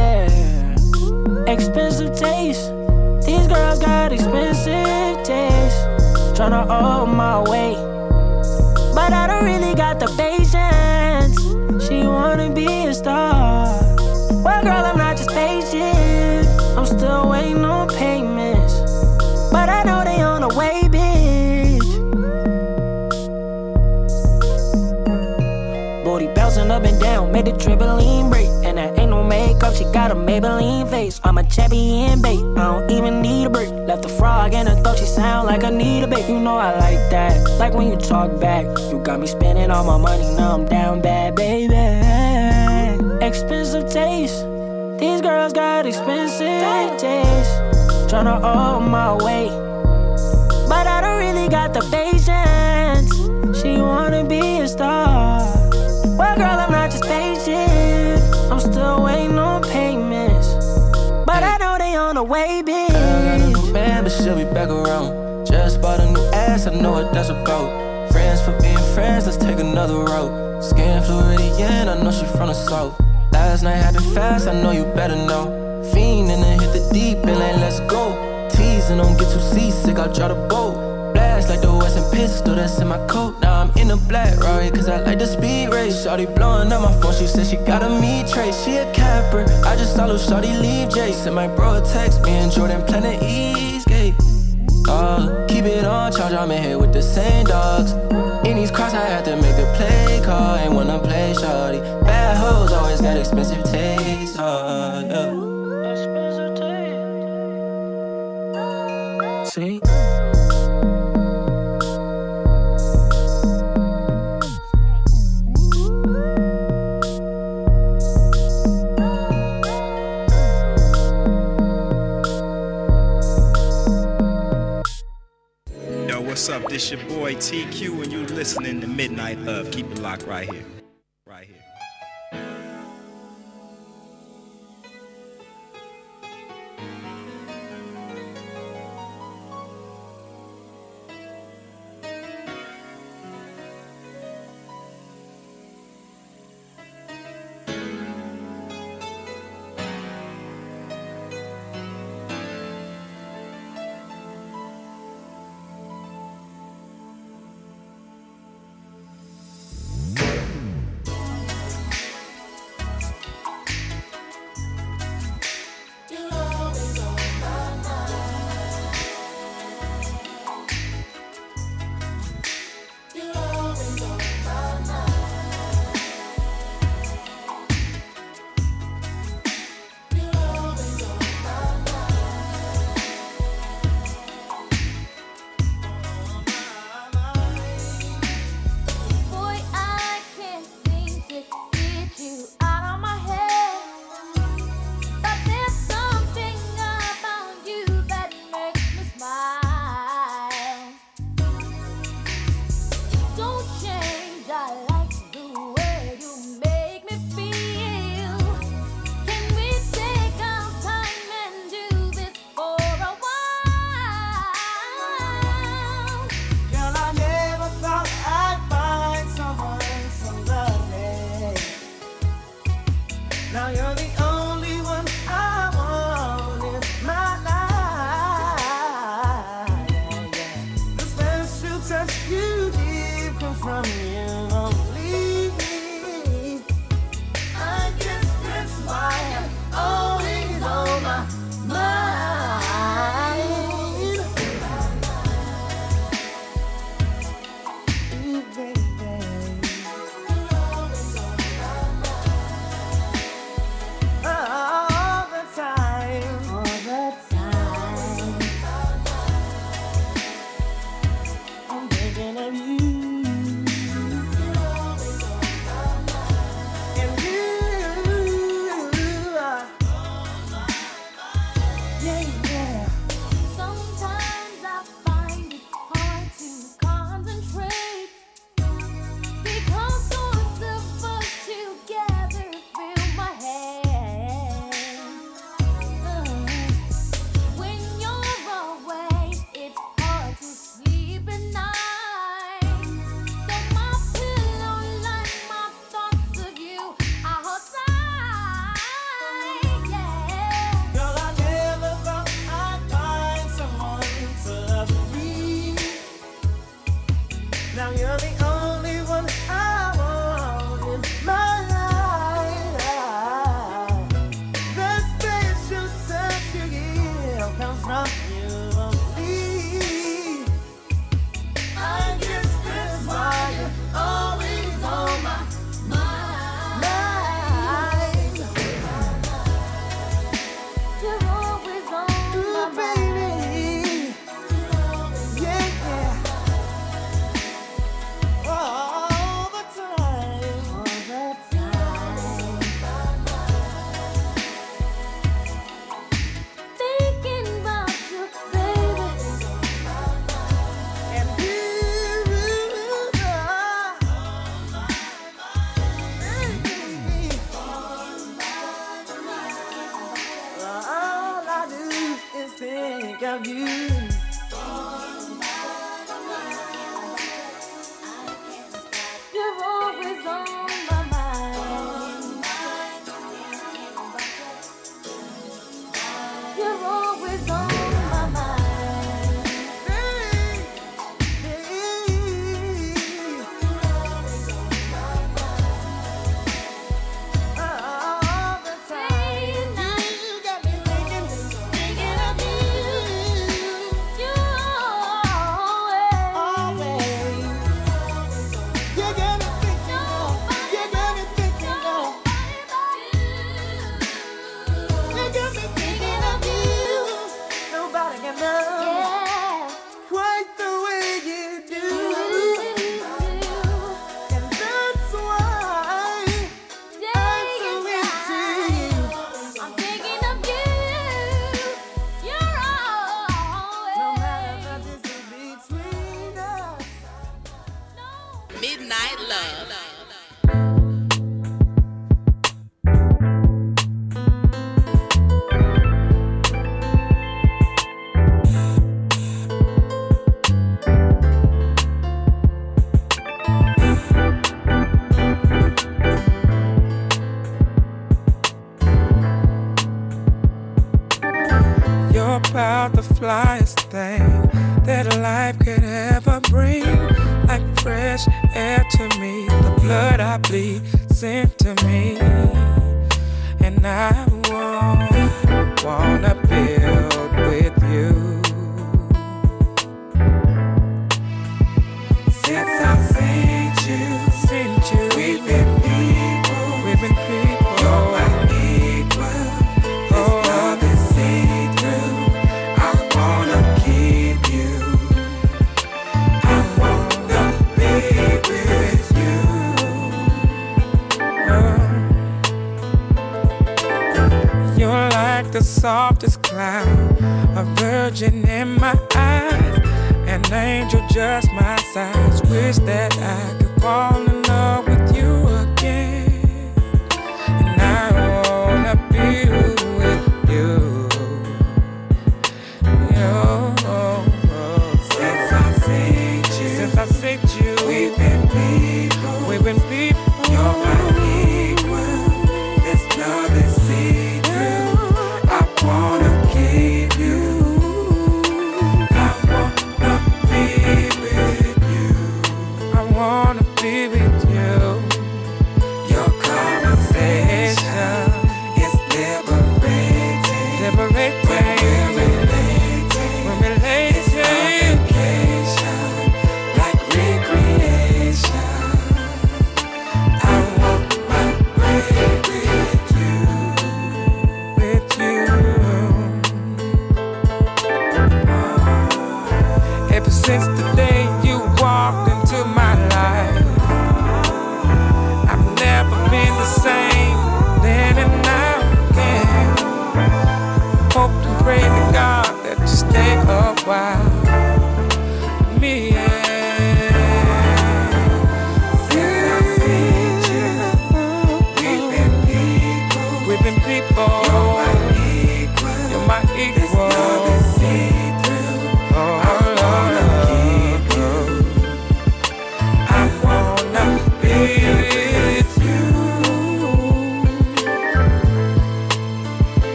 Expensive taste. These girls got expensive taste. Tryna hold my weight. But I don't really got the patience. She wanna be a star. Trampoline break. And that ain't no makeup, she got a Maybelline face. I'm a champion babe. I don't even need a break. Left a frog in her throat, she sound like Anita Baker. You know I like that, like when you talk back. You got me spending all my money, now I'm down bad, baby. Expensive taste, these girls got expensive taste. Tryna hold my weight, but I don't really got the patience. She wanna be a star. Well, girl, around. Just bought a new ass, I know what that's about. Friends for being friends, let's take another route. Skin Floridian, I know she from the south. Last night happened fast, I know you better know. Fiend and then hit the deep and let's go. Teasing, don't get too seasick, I'll draw the boat. Blast like the Western pistol that's in my coat. Now I'm in a black Rari, cause I like the speed race. Shorty blowing up my phone, she said she got a me trace. She a capper, I just saw little Shorty leave Jason. My bro text me and Jordan Planet Eastgate. Uh, keep it on charge, I'm in here with the same dogs. In these cross, I had to make the play call. Ain't wanna play shorty. Bad hoes always got expensive taste. Uh, yeah. See? This your boy TQ, and you listening to Midnight Love. Keep it locked right here.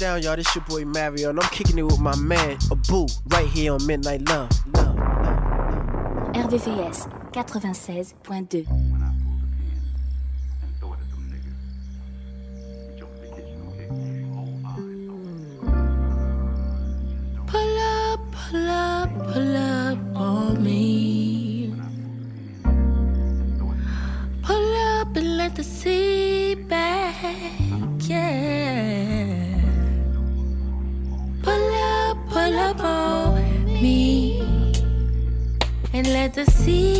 down, y'all. This your boy Mario, and I'm kicking it with my man Abu right here on Midnight Love. Love, love, love. RVVS 96.2 the see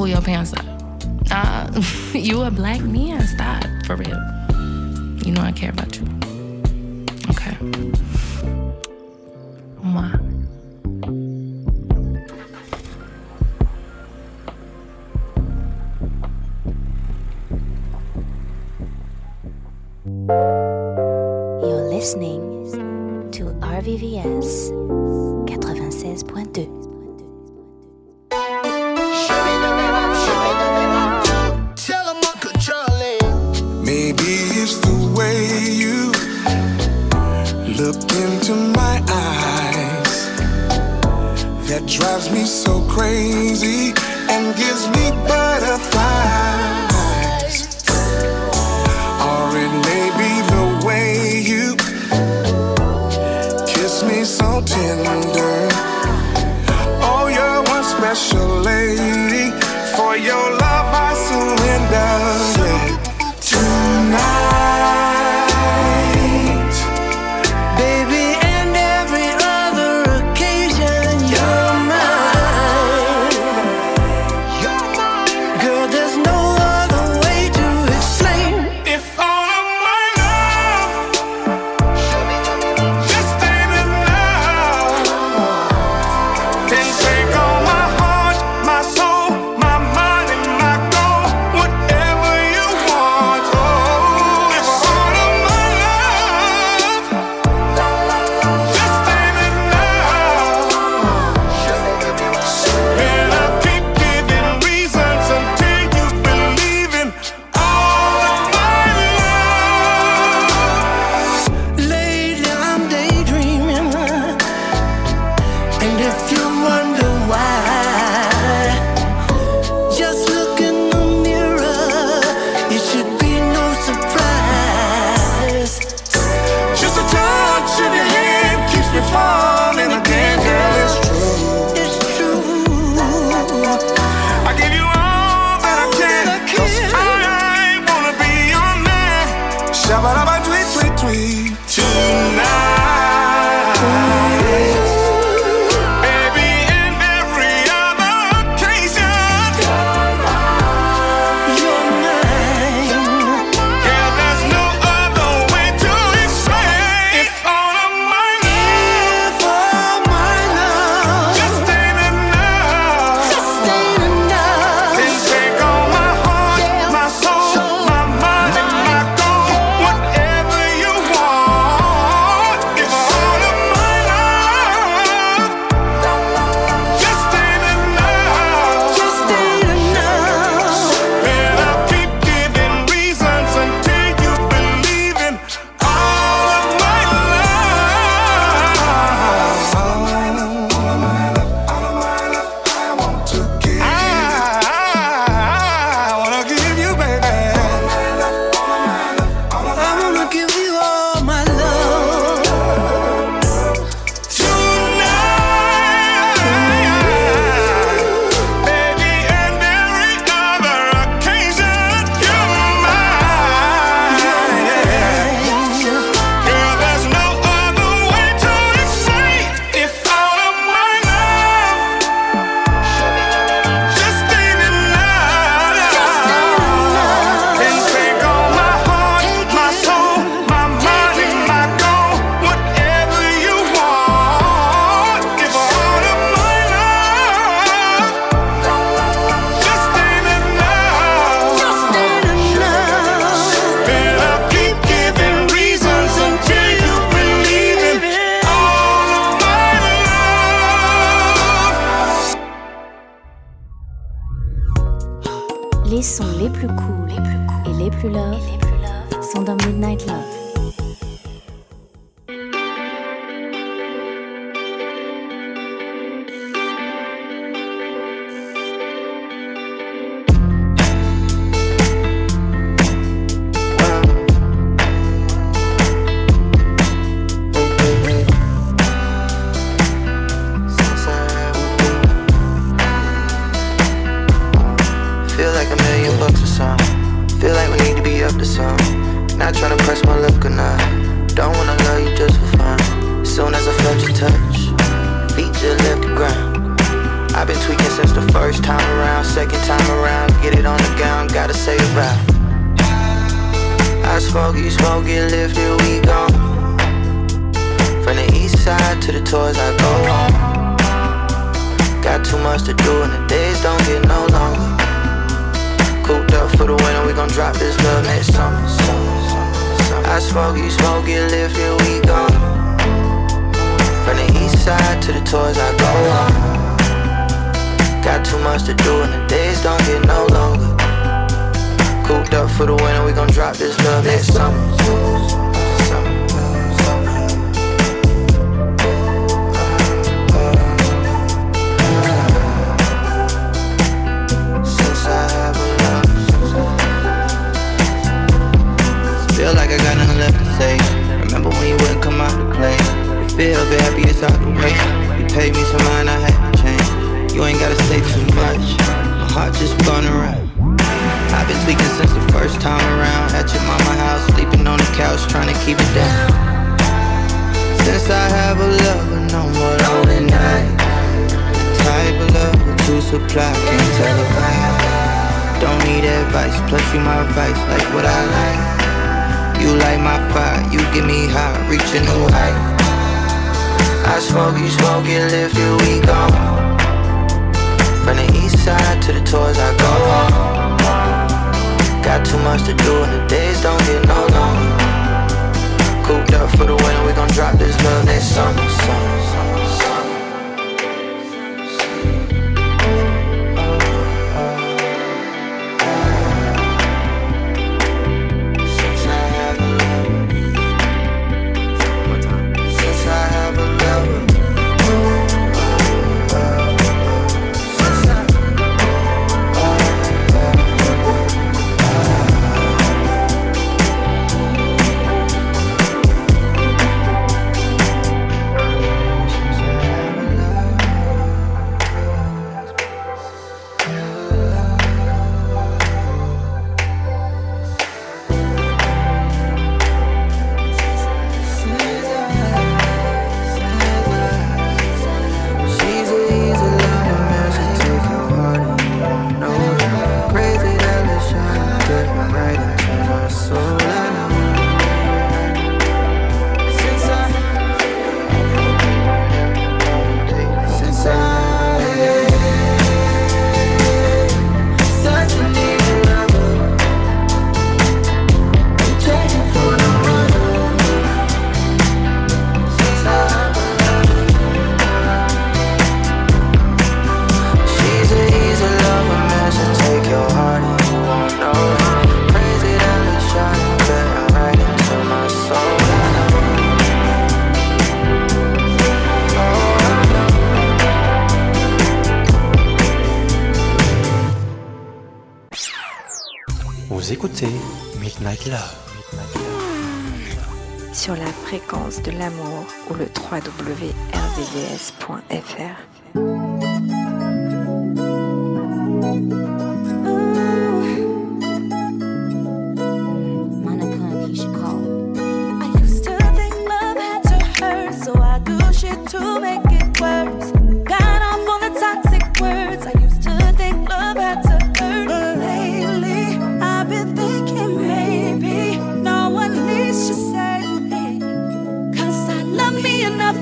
pull your pants up. Uh, you a black man. Stop, for real. You know I care about you.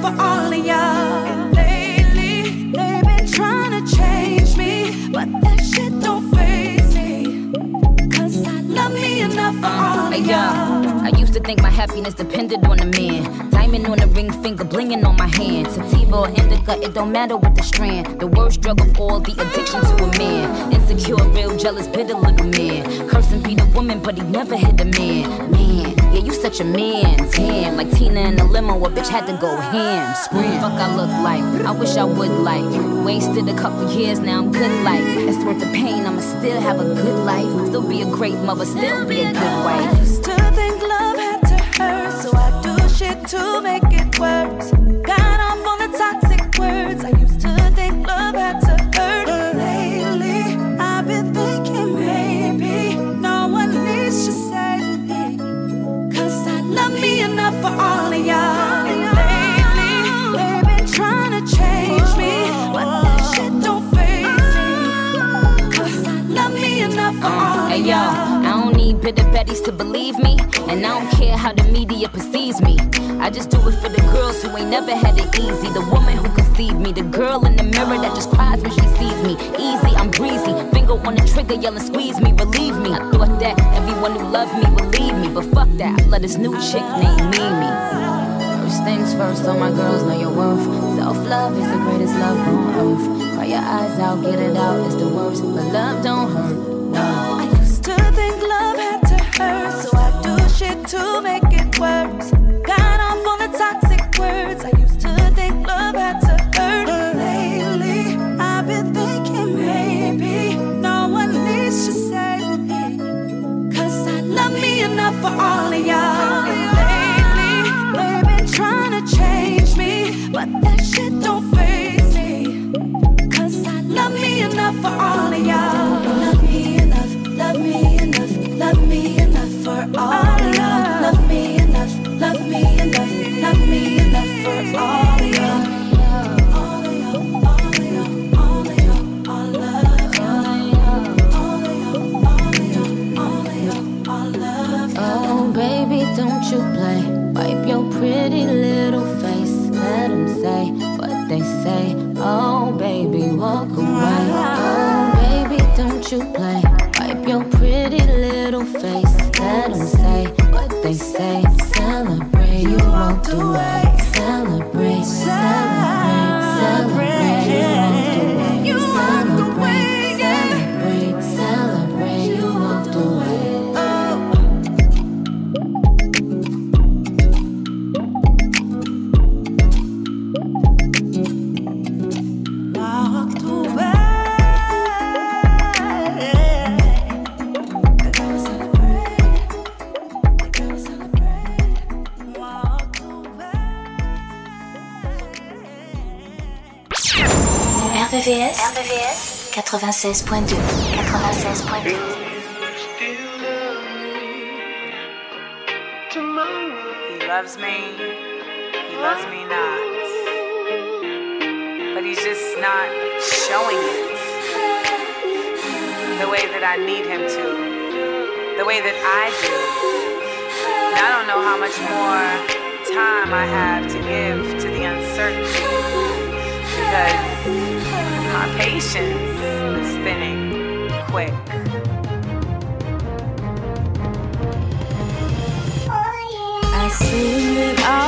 For all of y'all. And lately, they've been trying to change me, but that shit don't faze me. Cause I love me enough for uh, all Hey of y'all. I used to think my happiness depended on a man. Diamond on the ring finger, blinging on my hand. Sativa or indica, it don't matter what the strand. The worst drug of all, the addiction to a man. Insecure, real jealous, bitter little man. Cursing be the woman, but he never hit a man. Man, yeah, you such a man. Damn, like Tina in the limo, a bitch had to go ham. Scream, fuck I look like. I wish I would like. Wasted a couple years, now I'm good like. It's worth the pain, I'ma still have a good life. Still be a great mother, still be a good wife. Yo. I don't need bitter betties to believe me, and I don't care how the media perceives me. I just do it for the girls who ain't never had it easy. The woman who conceived me, the girl in the mirror that just cries when she sees me. Easy, I'm breezy, finger on the trigger, yelling, squeeze me, relieve me. I thought that everyone who loved me would leave me, but fuck that. I let this new chick named Mimi. First things first, all my girls know your worth. Self love is the greatest love on earth. Cry your eyes out, get it out, it's the worst. But love don't hurt, no. For all of y'all. Lately, they've been trying to change me, but that shit don't faze me. Cause I love me enough for all of y'all. 96.2 96.2 He loves me, he loves me not. But he's just not showing it the way that I need him to, the way that I do. And I don't know how much more time I have to give to the uncertainty because my patience is thinning quick. I it all,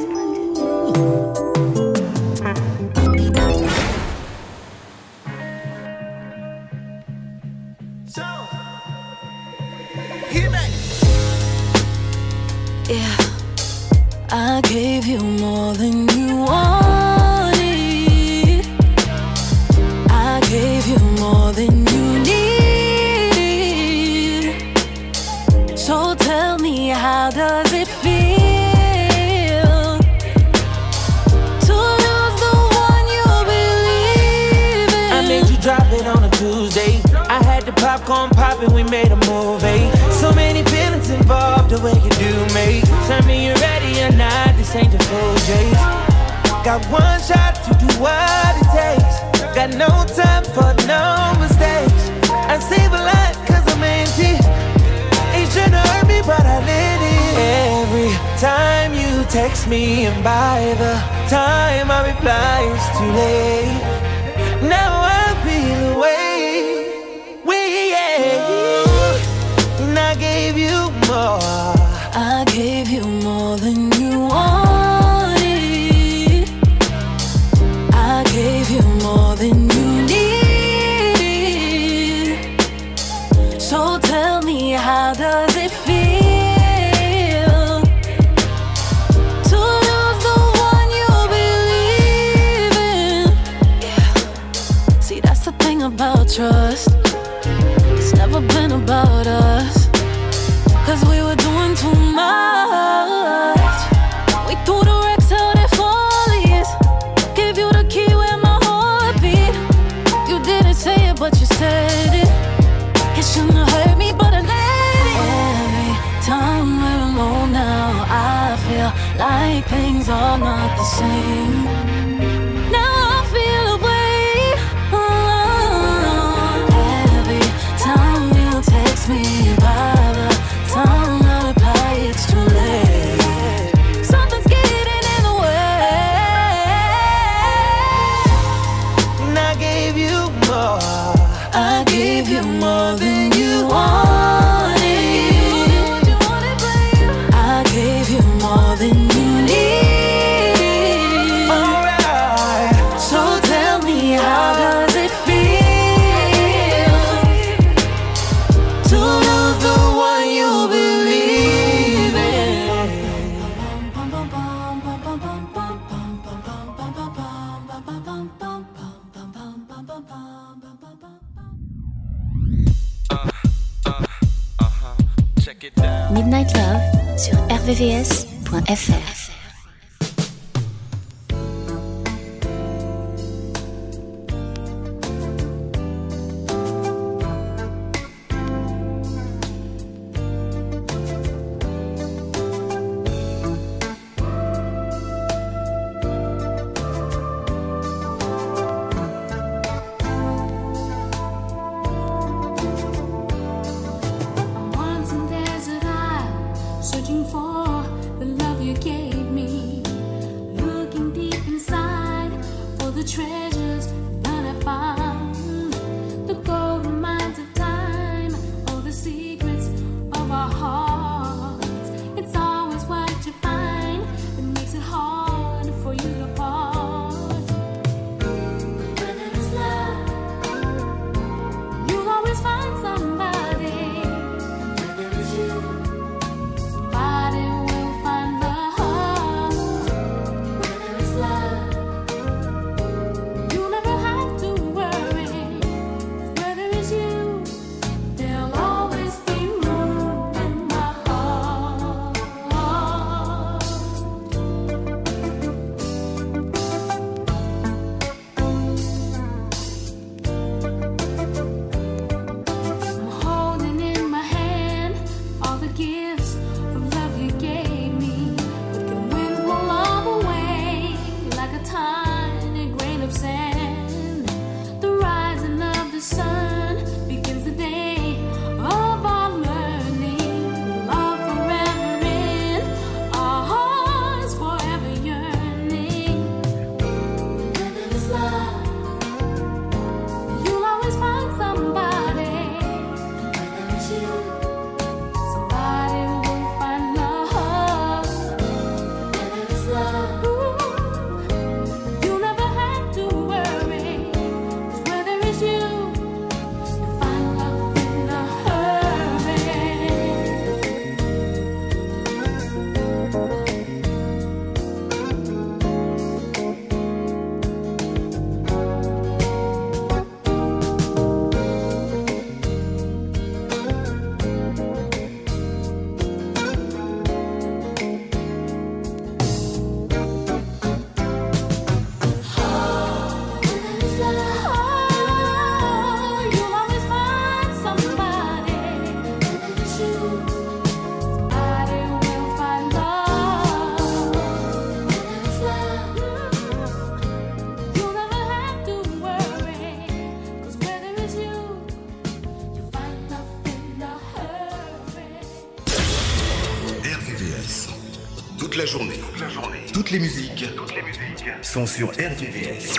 sont sur RVVS.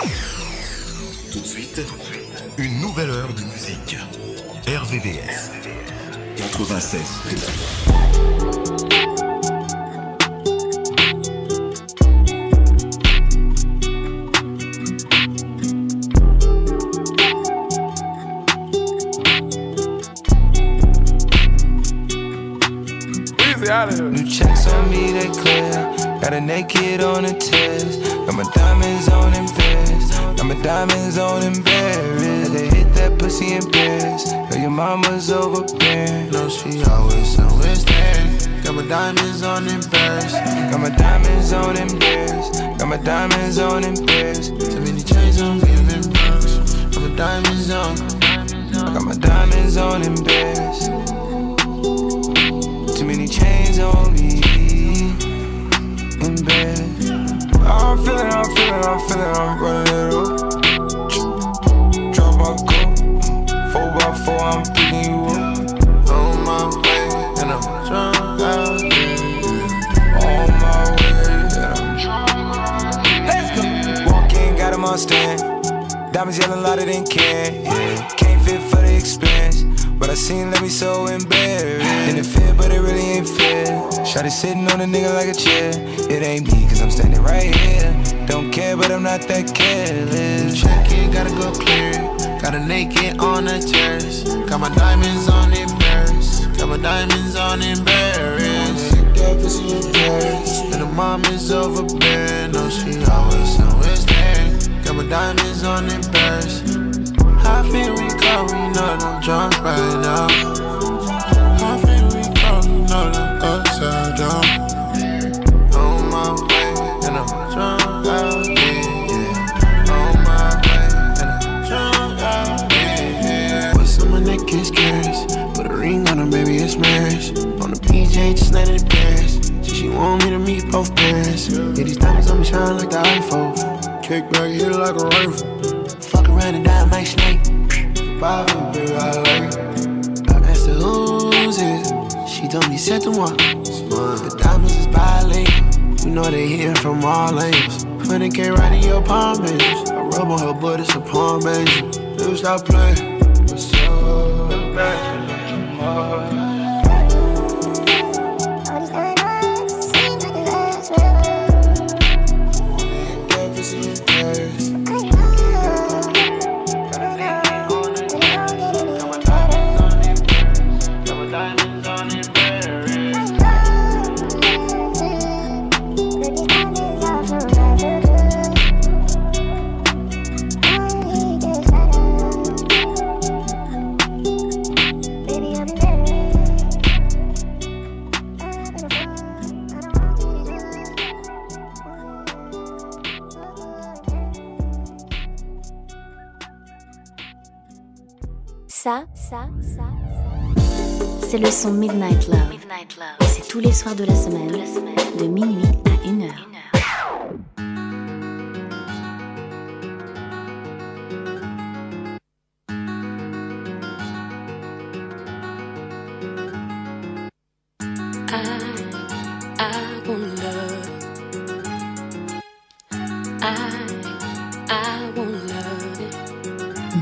Tout de suite, une nouvelle heure de musique. RVVS 96.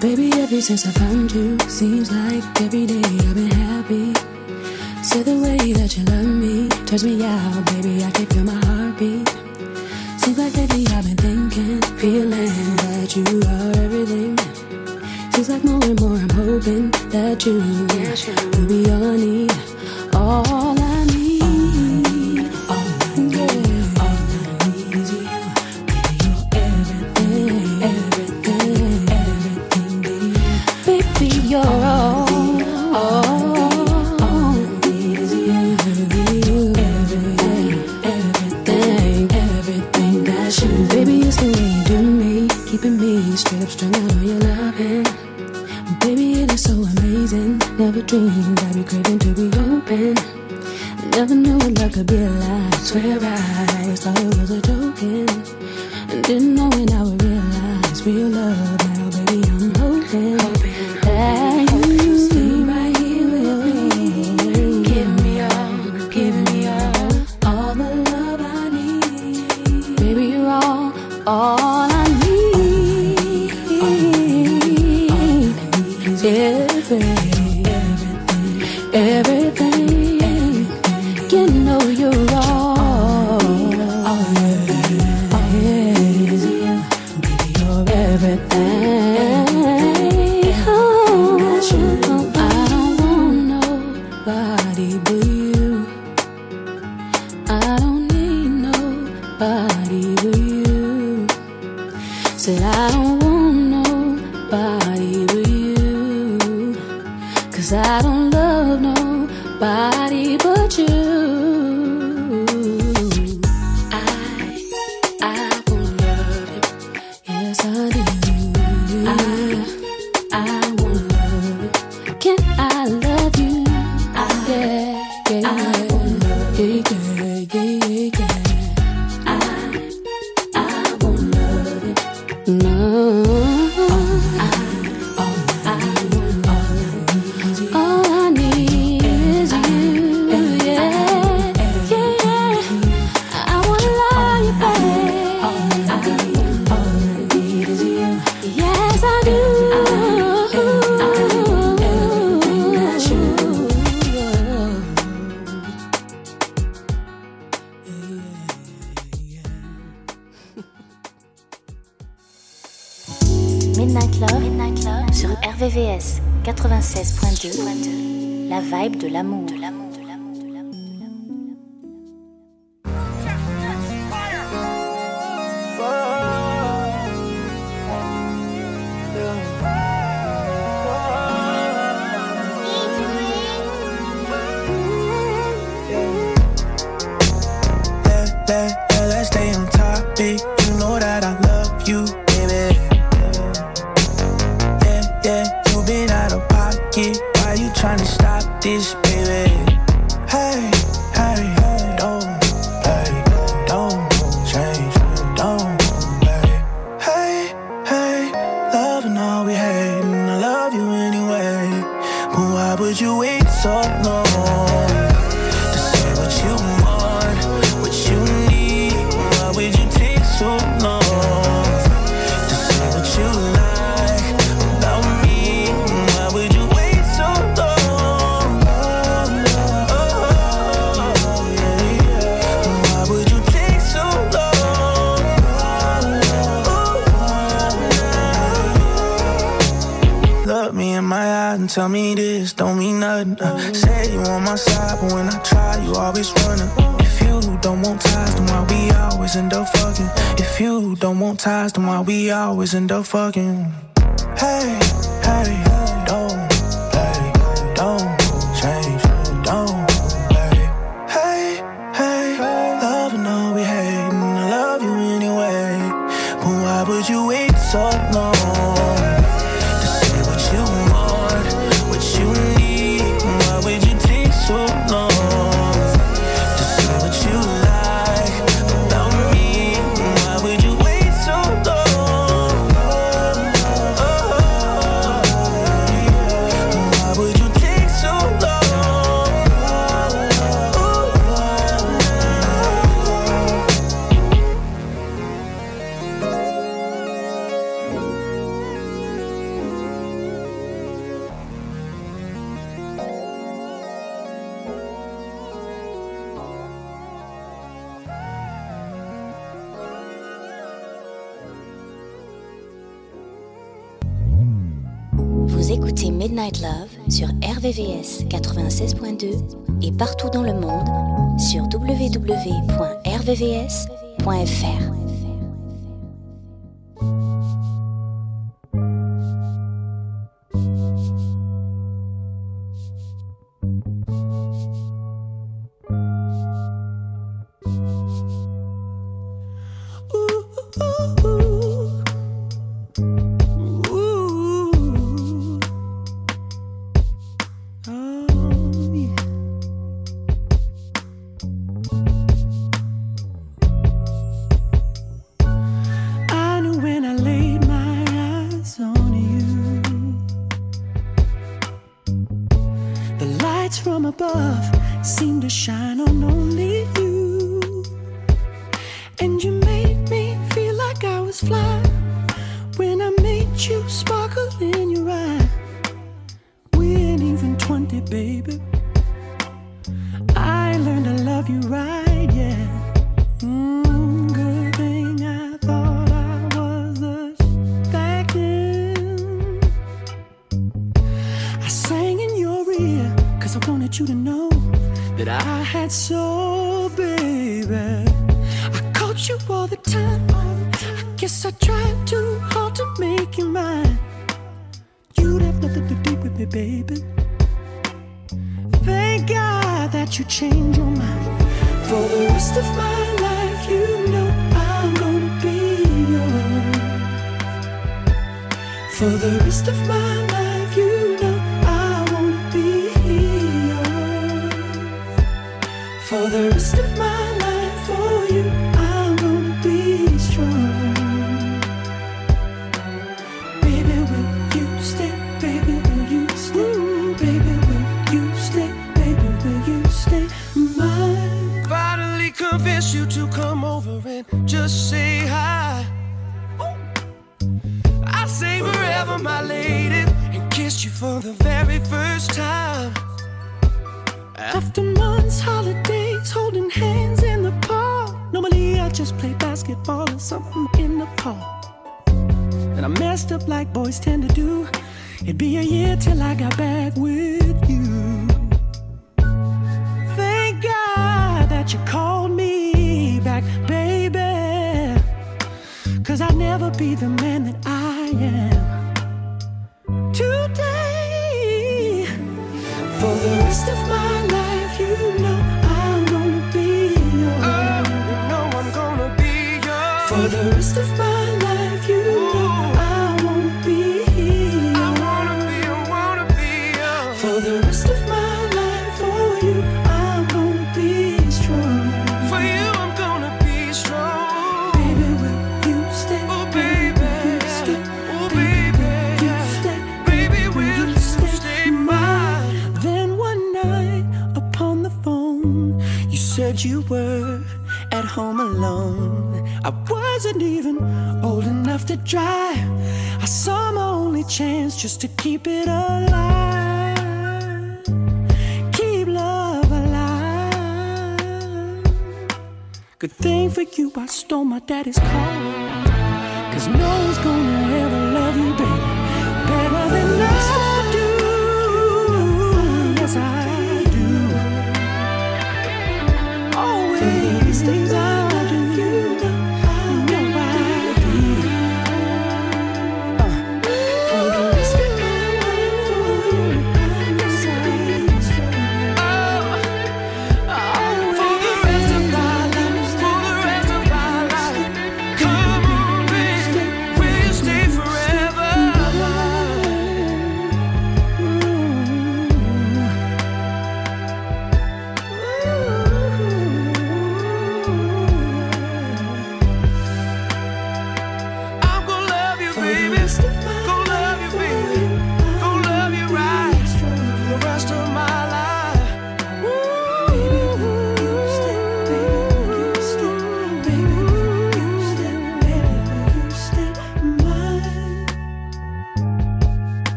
Baby, ever since I found you, seems like every day I've been happy. Say the way that you love me turns me out, baby. I can feel my heartbeat. Seems like lately I've been thinking, feeling that you are everything. Seems like more and more I'm hoping that you will be all I need. Fucking?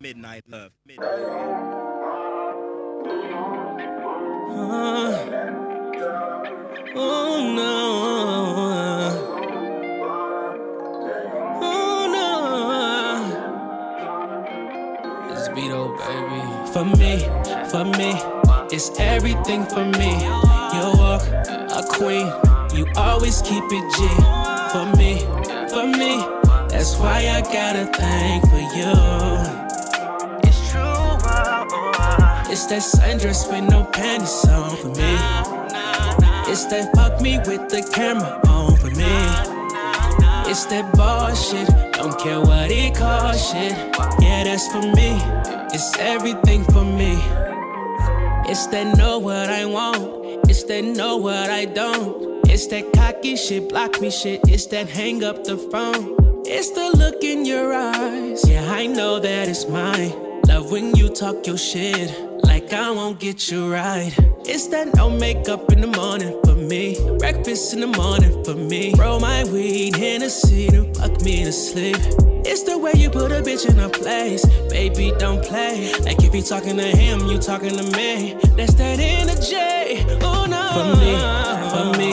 Midnight Love. that boss shit. Don't care what it costs shit. Yeah, that's for me. It's everything for me. It's that know what I want. It's that know what I don't. It's that cocky shit, block me shit. It's that hang up the phone. It's the look in your eyes. Yeah, I know that it's mine. Love when you talk your shit. Like I won't get you right. It's that no makeup in the morning me. Breakfast in the morning for me. Roll my weed, Hennessy, to fuck me to sleep. It's the way you put a bitch in a place. Baby, don't play. Like if you talking to him, you talking to me. That's that energy. Oh no. For me, for me,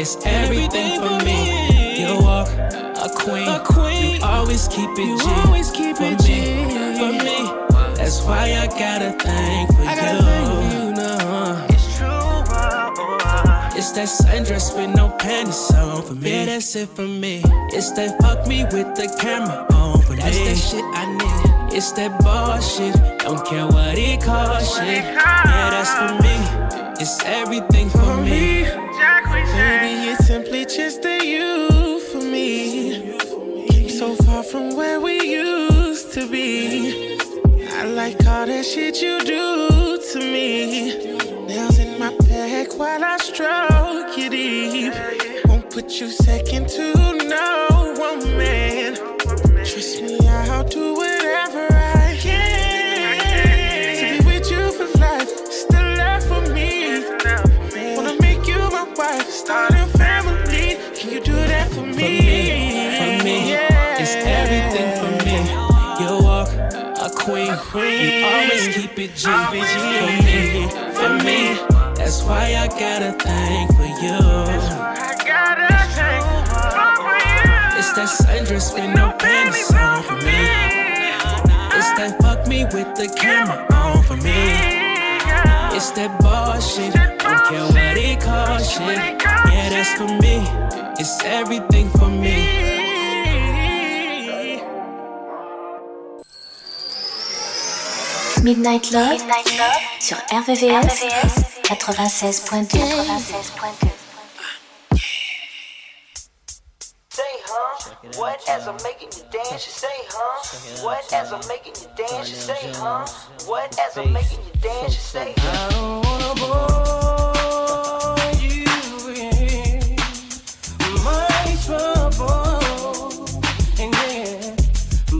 it's everything, everything for, me. me. You walk a queen. A queen. You always keep it you G. Always keep for it me, for me. That's why I got a thing for I you. That sundress with no panties on for me. Yeah, that's it for me. It's that fuck me with the camera on for that's me. That's that shit I need. It's that bullshit. Don't care what it costs. Shit. Yeah, that's for me. It's everything for, for me. me. Baby, it's simply just the you for me. So far from where we used to be. I like all that shit you do to me. Nails in my back while I stroke deep. Won't put you second to no one man. Trust me, I'll do whatever I can to be with you for life. Still love for me. Wanna make you my wife, start a family. Can you do that for me? For me, for me, yeah. it's everything for me. You walk a queen, you always keep it G. For me, for me, that's why I gotta thank for you. It's that sundress with no panties on for me. It's that fuck me with the camera on for me. It's that bullshit. Don't care what it costs, shit. Yeah, that's for me. It's everything for me. Midnight Love, Midnight Love sur RVVS, RVVS 96.2. 96.2. What as I'm making you dance, you say, huh? What as I'm making you dance, you say, huh? What as I'm making you dance, you say, I don't wanna bore you with my trouble, and yeah,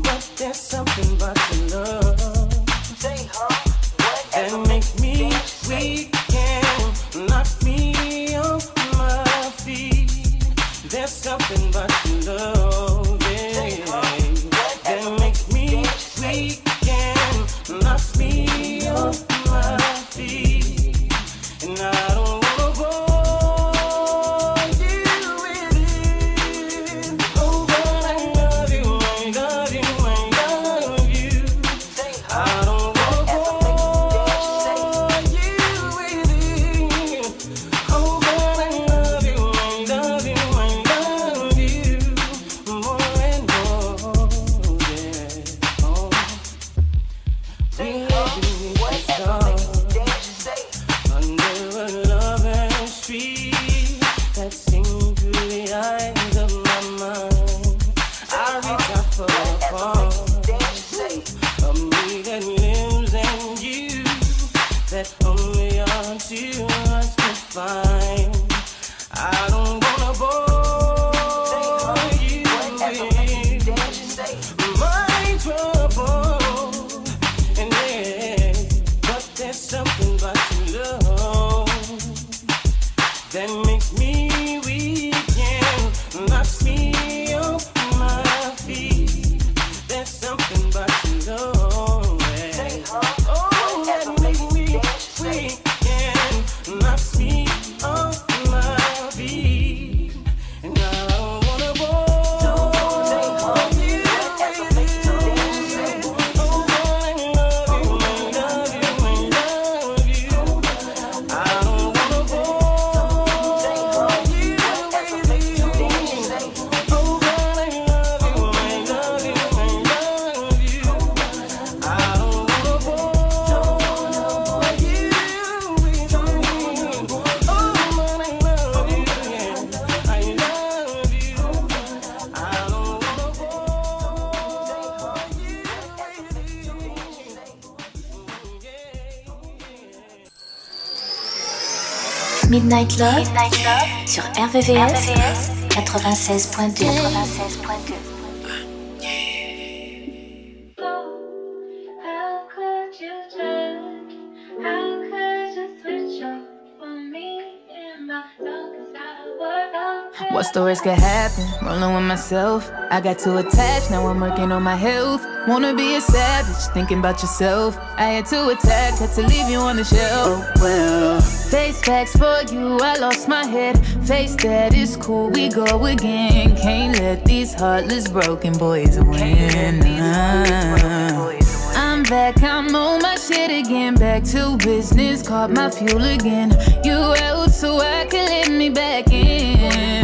but there's something about your love, Midnight Love, Midnight Love sur RVVS, RVVS 96.2. 96.2. What's the worst could happen? Rolling with myself. I got too attached, now I'm working on my health. Wanna be a savage, thinking about yourself. I had to attack, had to leave you on the shelf. Oh well Face facts for you, I lost my head. Face that is cool, we go again. Can't let these heartless broken uh-huh. boys win. I'm back, I'm on my shit again. Back to business, caught my fuel again. You out so I can let me back in.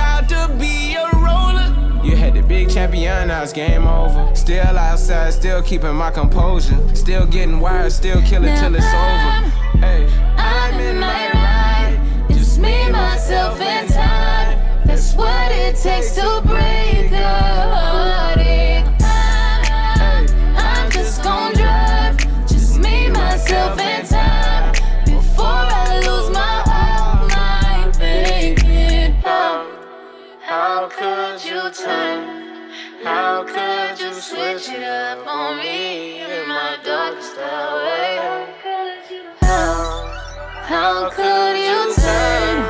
vowed to be a roller. You had the big champion, now it's game over. Still outside, still keeping my composure. Still getting wired, still killing till it's over. Hey, I'm in my ride. Just me, myself, and time. That's what it takes to break a you it up on me in my darkest hour? How, how could you turn?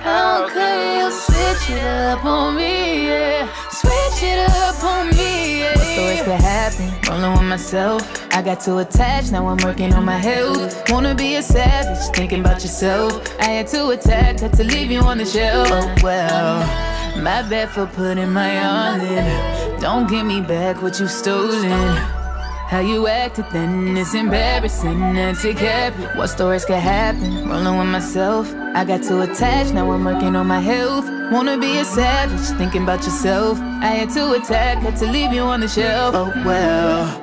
How could you switch it up on me? Yeah, switch it up on me. Yeah. What's the worst could happen? Rolling with myself. I got too attached, now I'm working on my health. Wanna be a savage, thinking about yourself. I had to attack, had to leave you on the shelf. Oh well, my bad for putting my all in. Don't give me back what you stolen. How you acted then is embarrassing and to cap it. What stories could happen? Rolling with myself. I got too attached, now I'm working on my health. Wanna be a savage, thinking about yourself. I had to attack, had to leave you on the shelf. Oh well.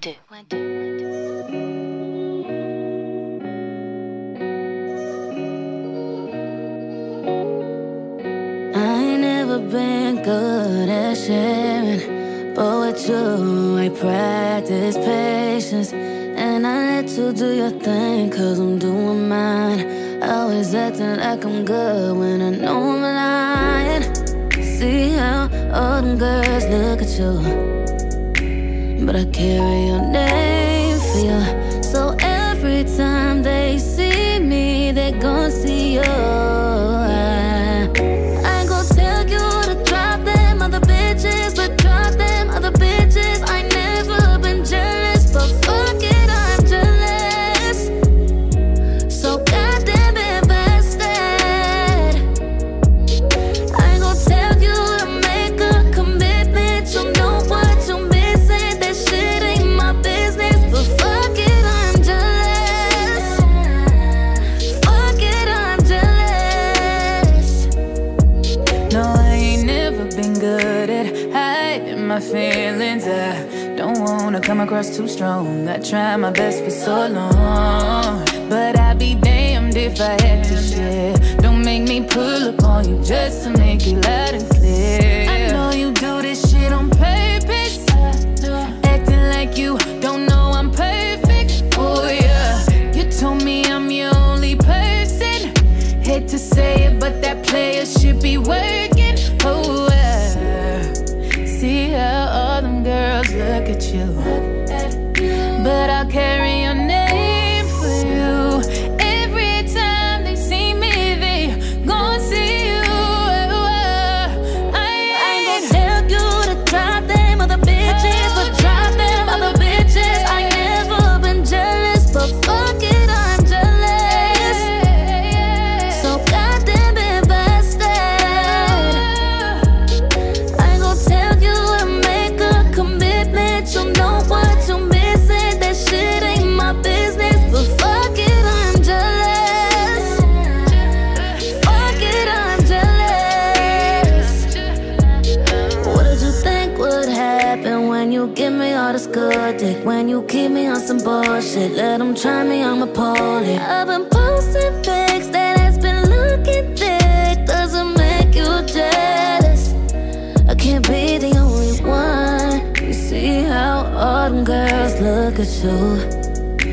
2 was too strong. I tried my best for so long. But I'd be damned if I had to share. Don't make me pull up on you just to make you let it to.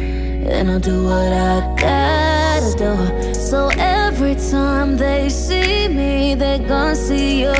And I'll do what I gotta do. So every time they see me, they gon' see you.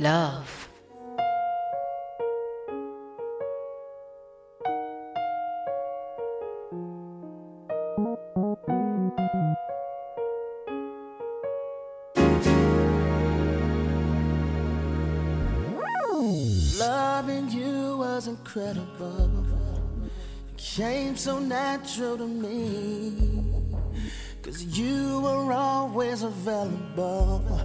love. Loving you was incredible. It came so natural to me. Cause you were always available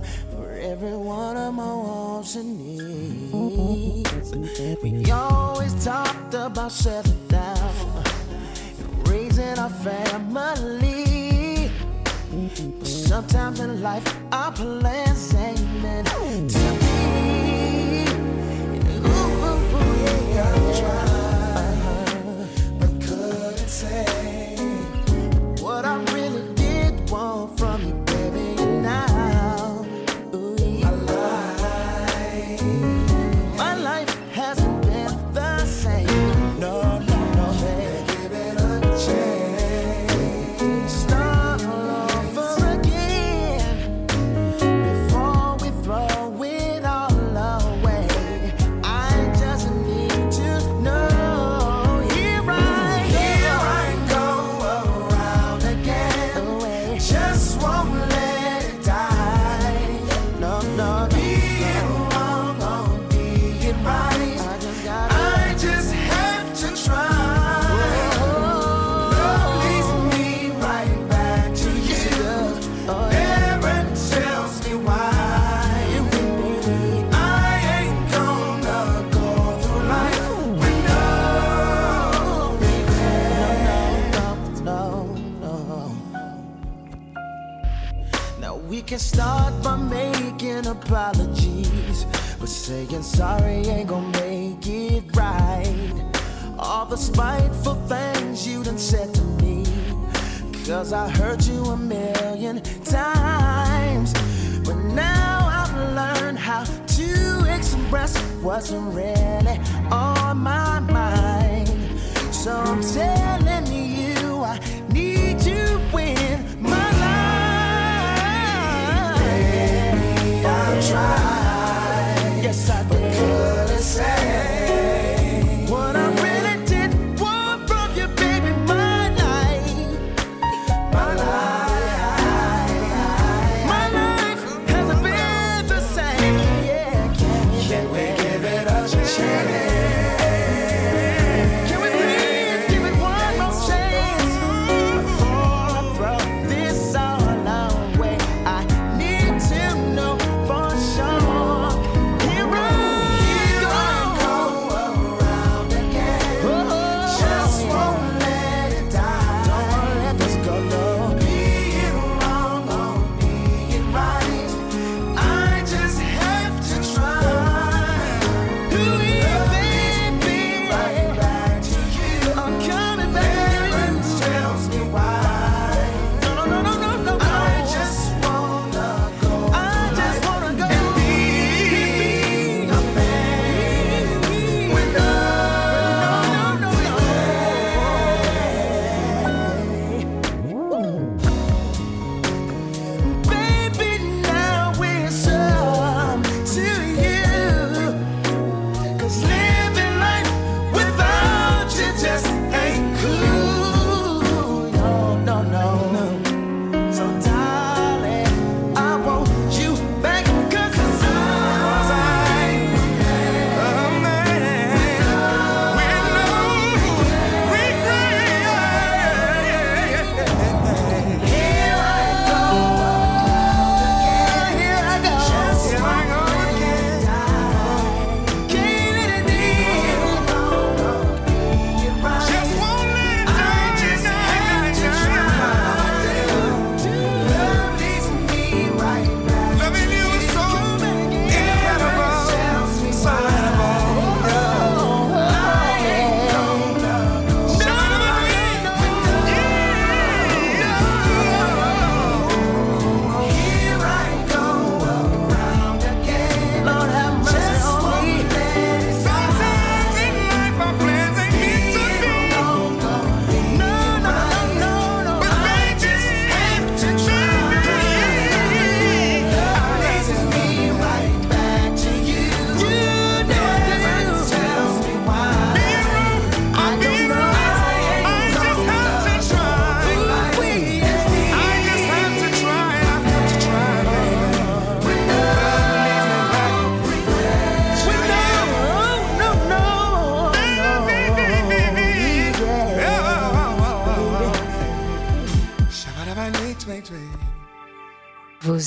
every one of my wants and needs. Mm-hmm. We always talked about settling down and raising our family. But sometimes in life, our plans ain't meant to be. Ooh, ooh, ooh, yeah, I tried, but couldn't say. sorry ain't gonna make it right. All the spiteful things you done said to me. Cause I heard you a million times. But now I've learned how to express what's really on my mind. So I'm telling you, I need you in my life. I'll try.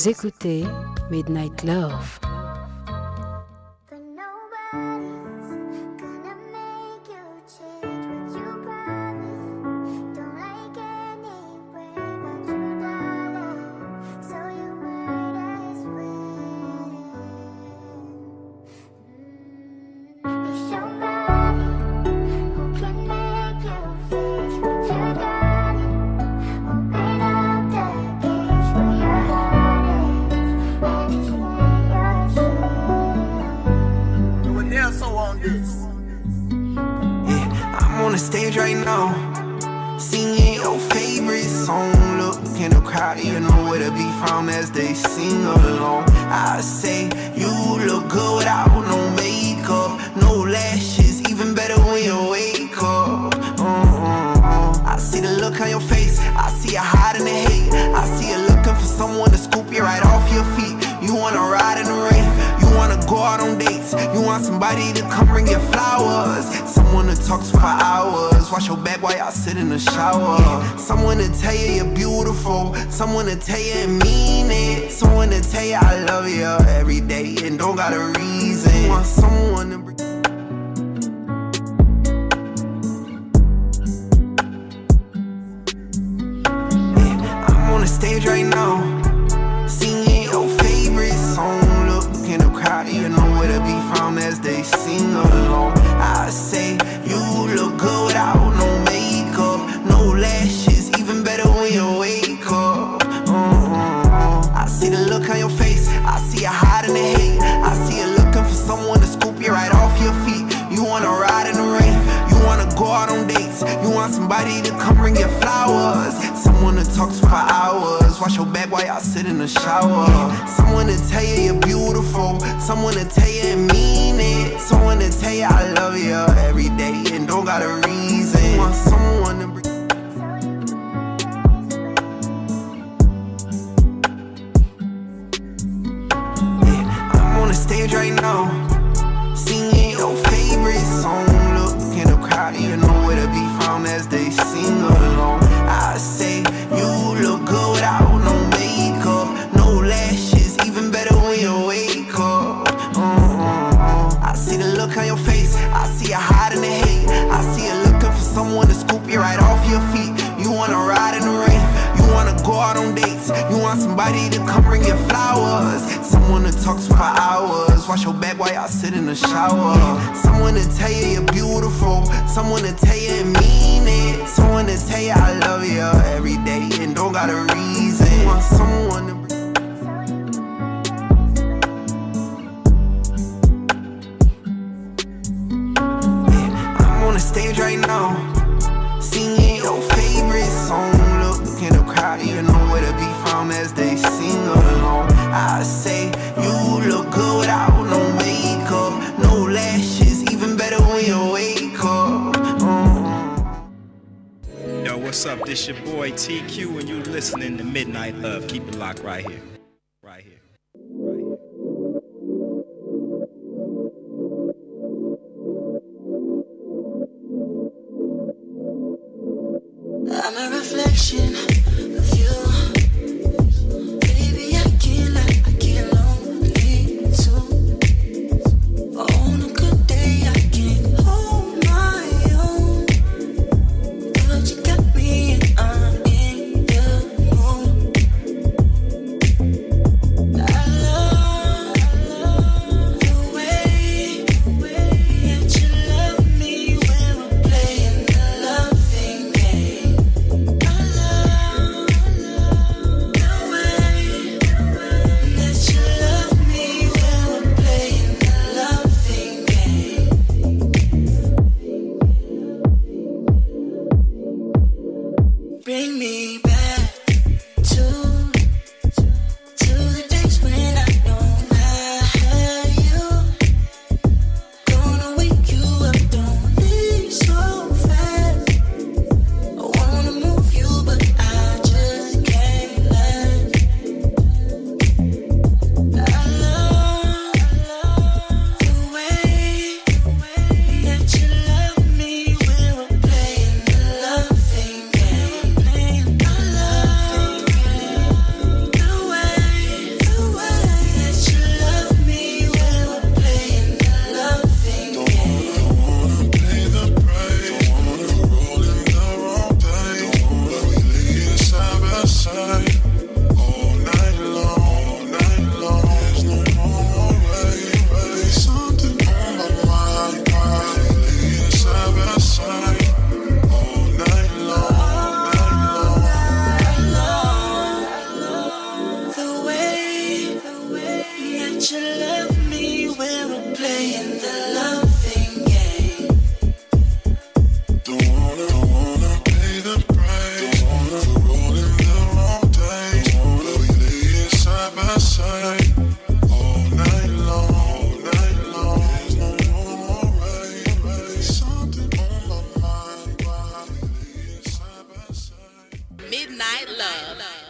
Écoutez Midnight Love. Midnight Love.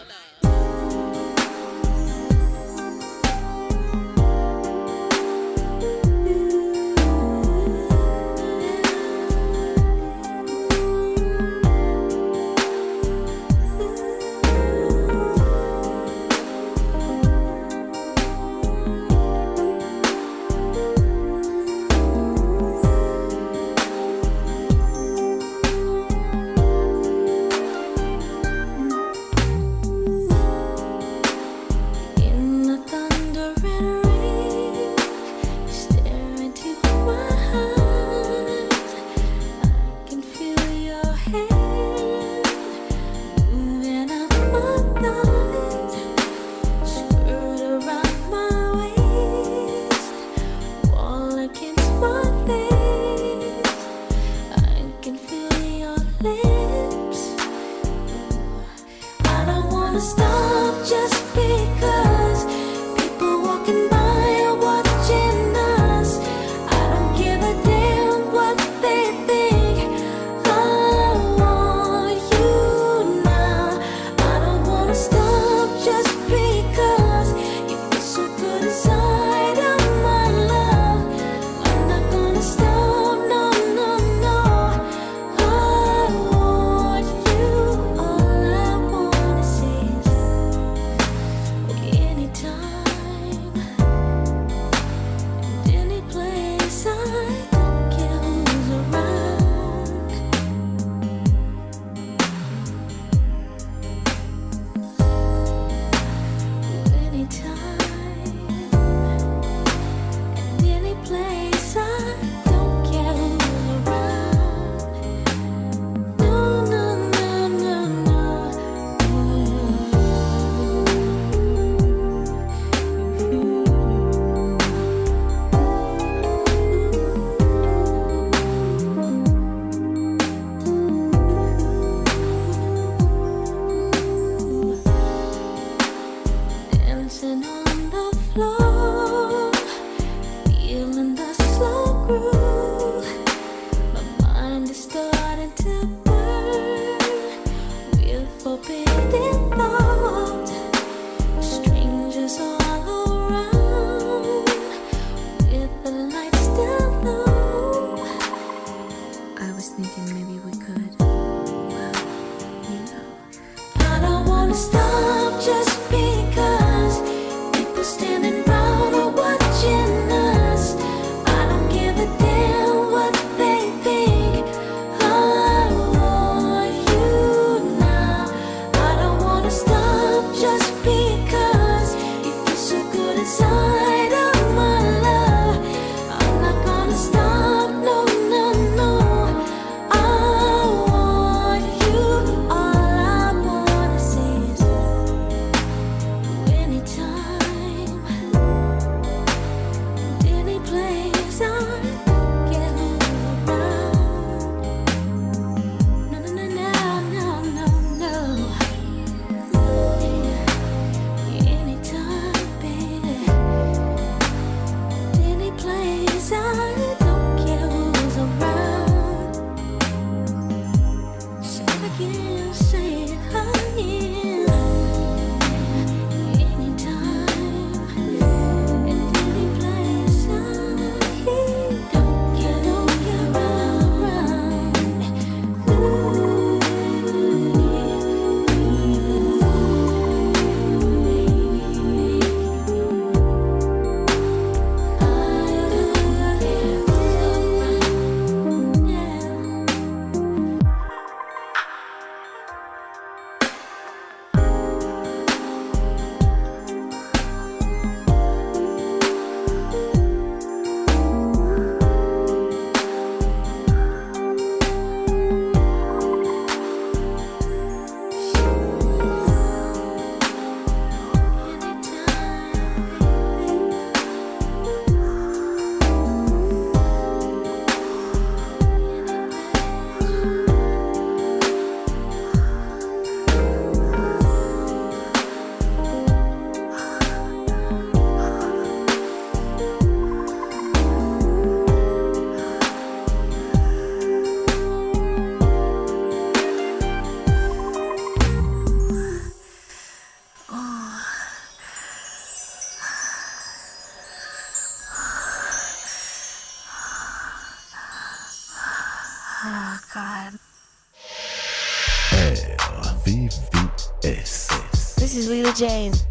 James.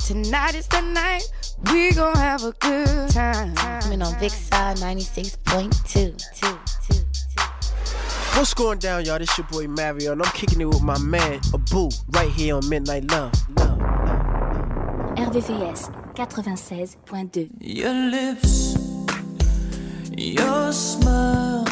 Tonight is the night. We gonna have a good time. Coming on Vixar 96.2. What's going down, y'all? This your boy Mario, and I'm kicking it with my man Abu right here on Midnight Love. Love, RVVS 96.2. Your lips, your smile,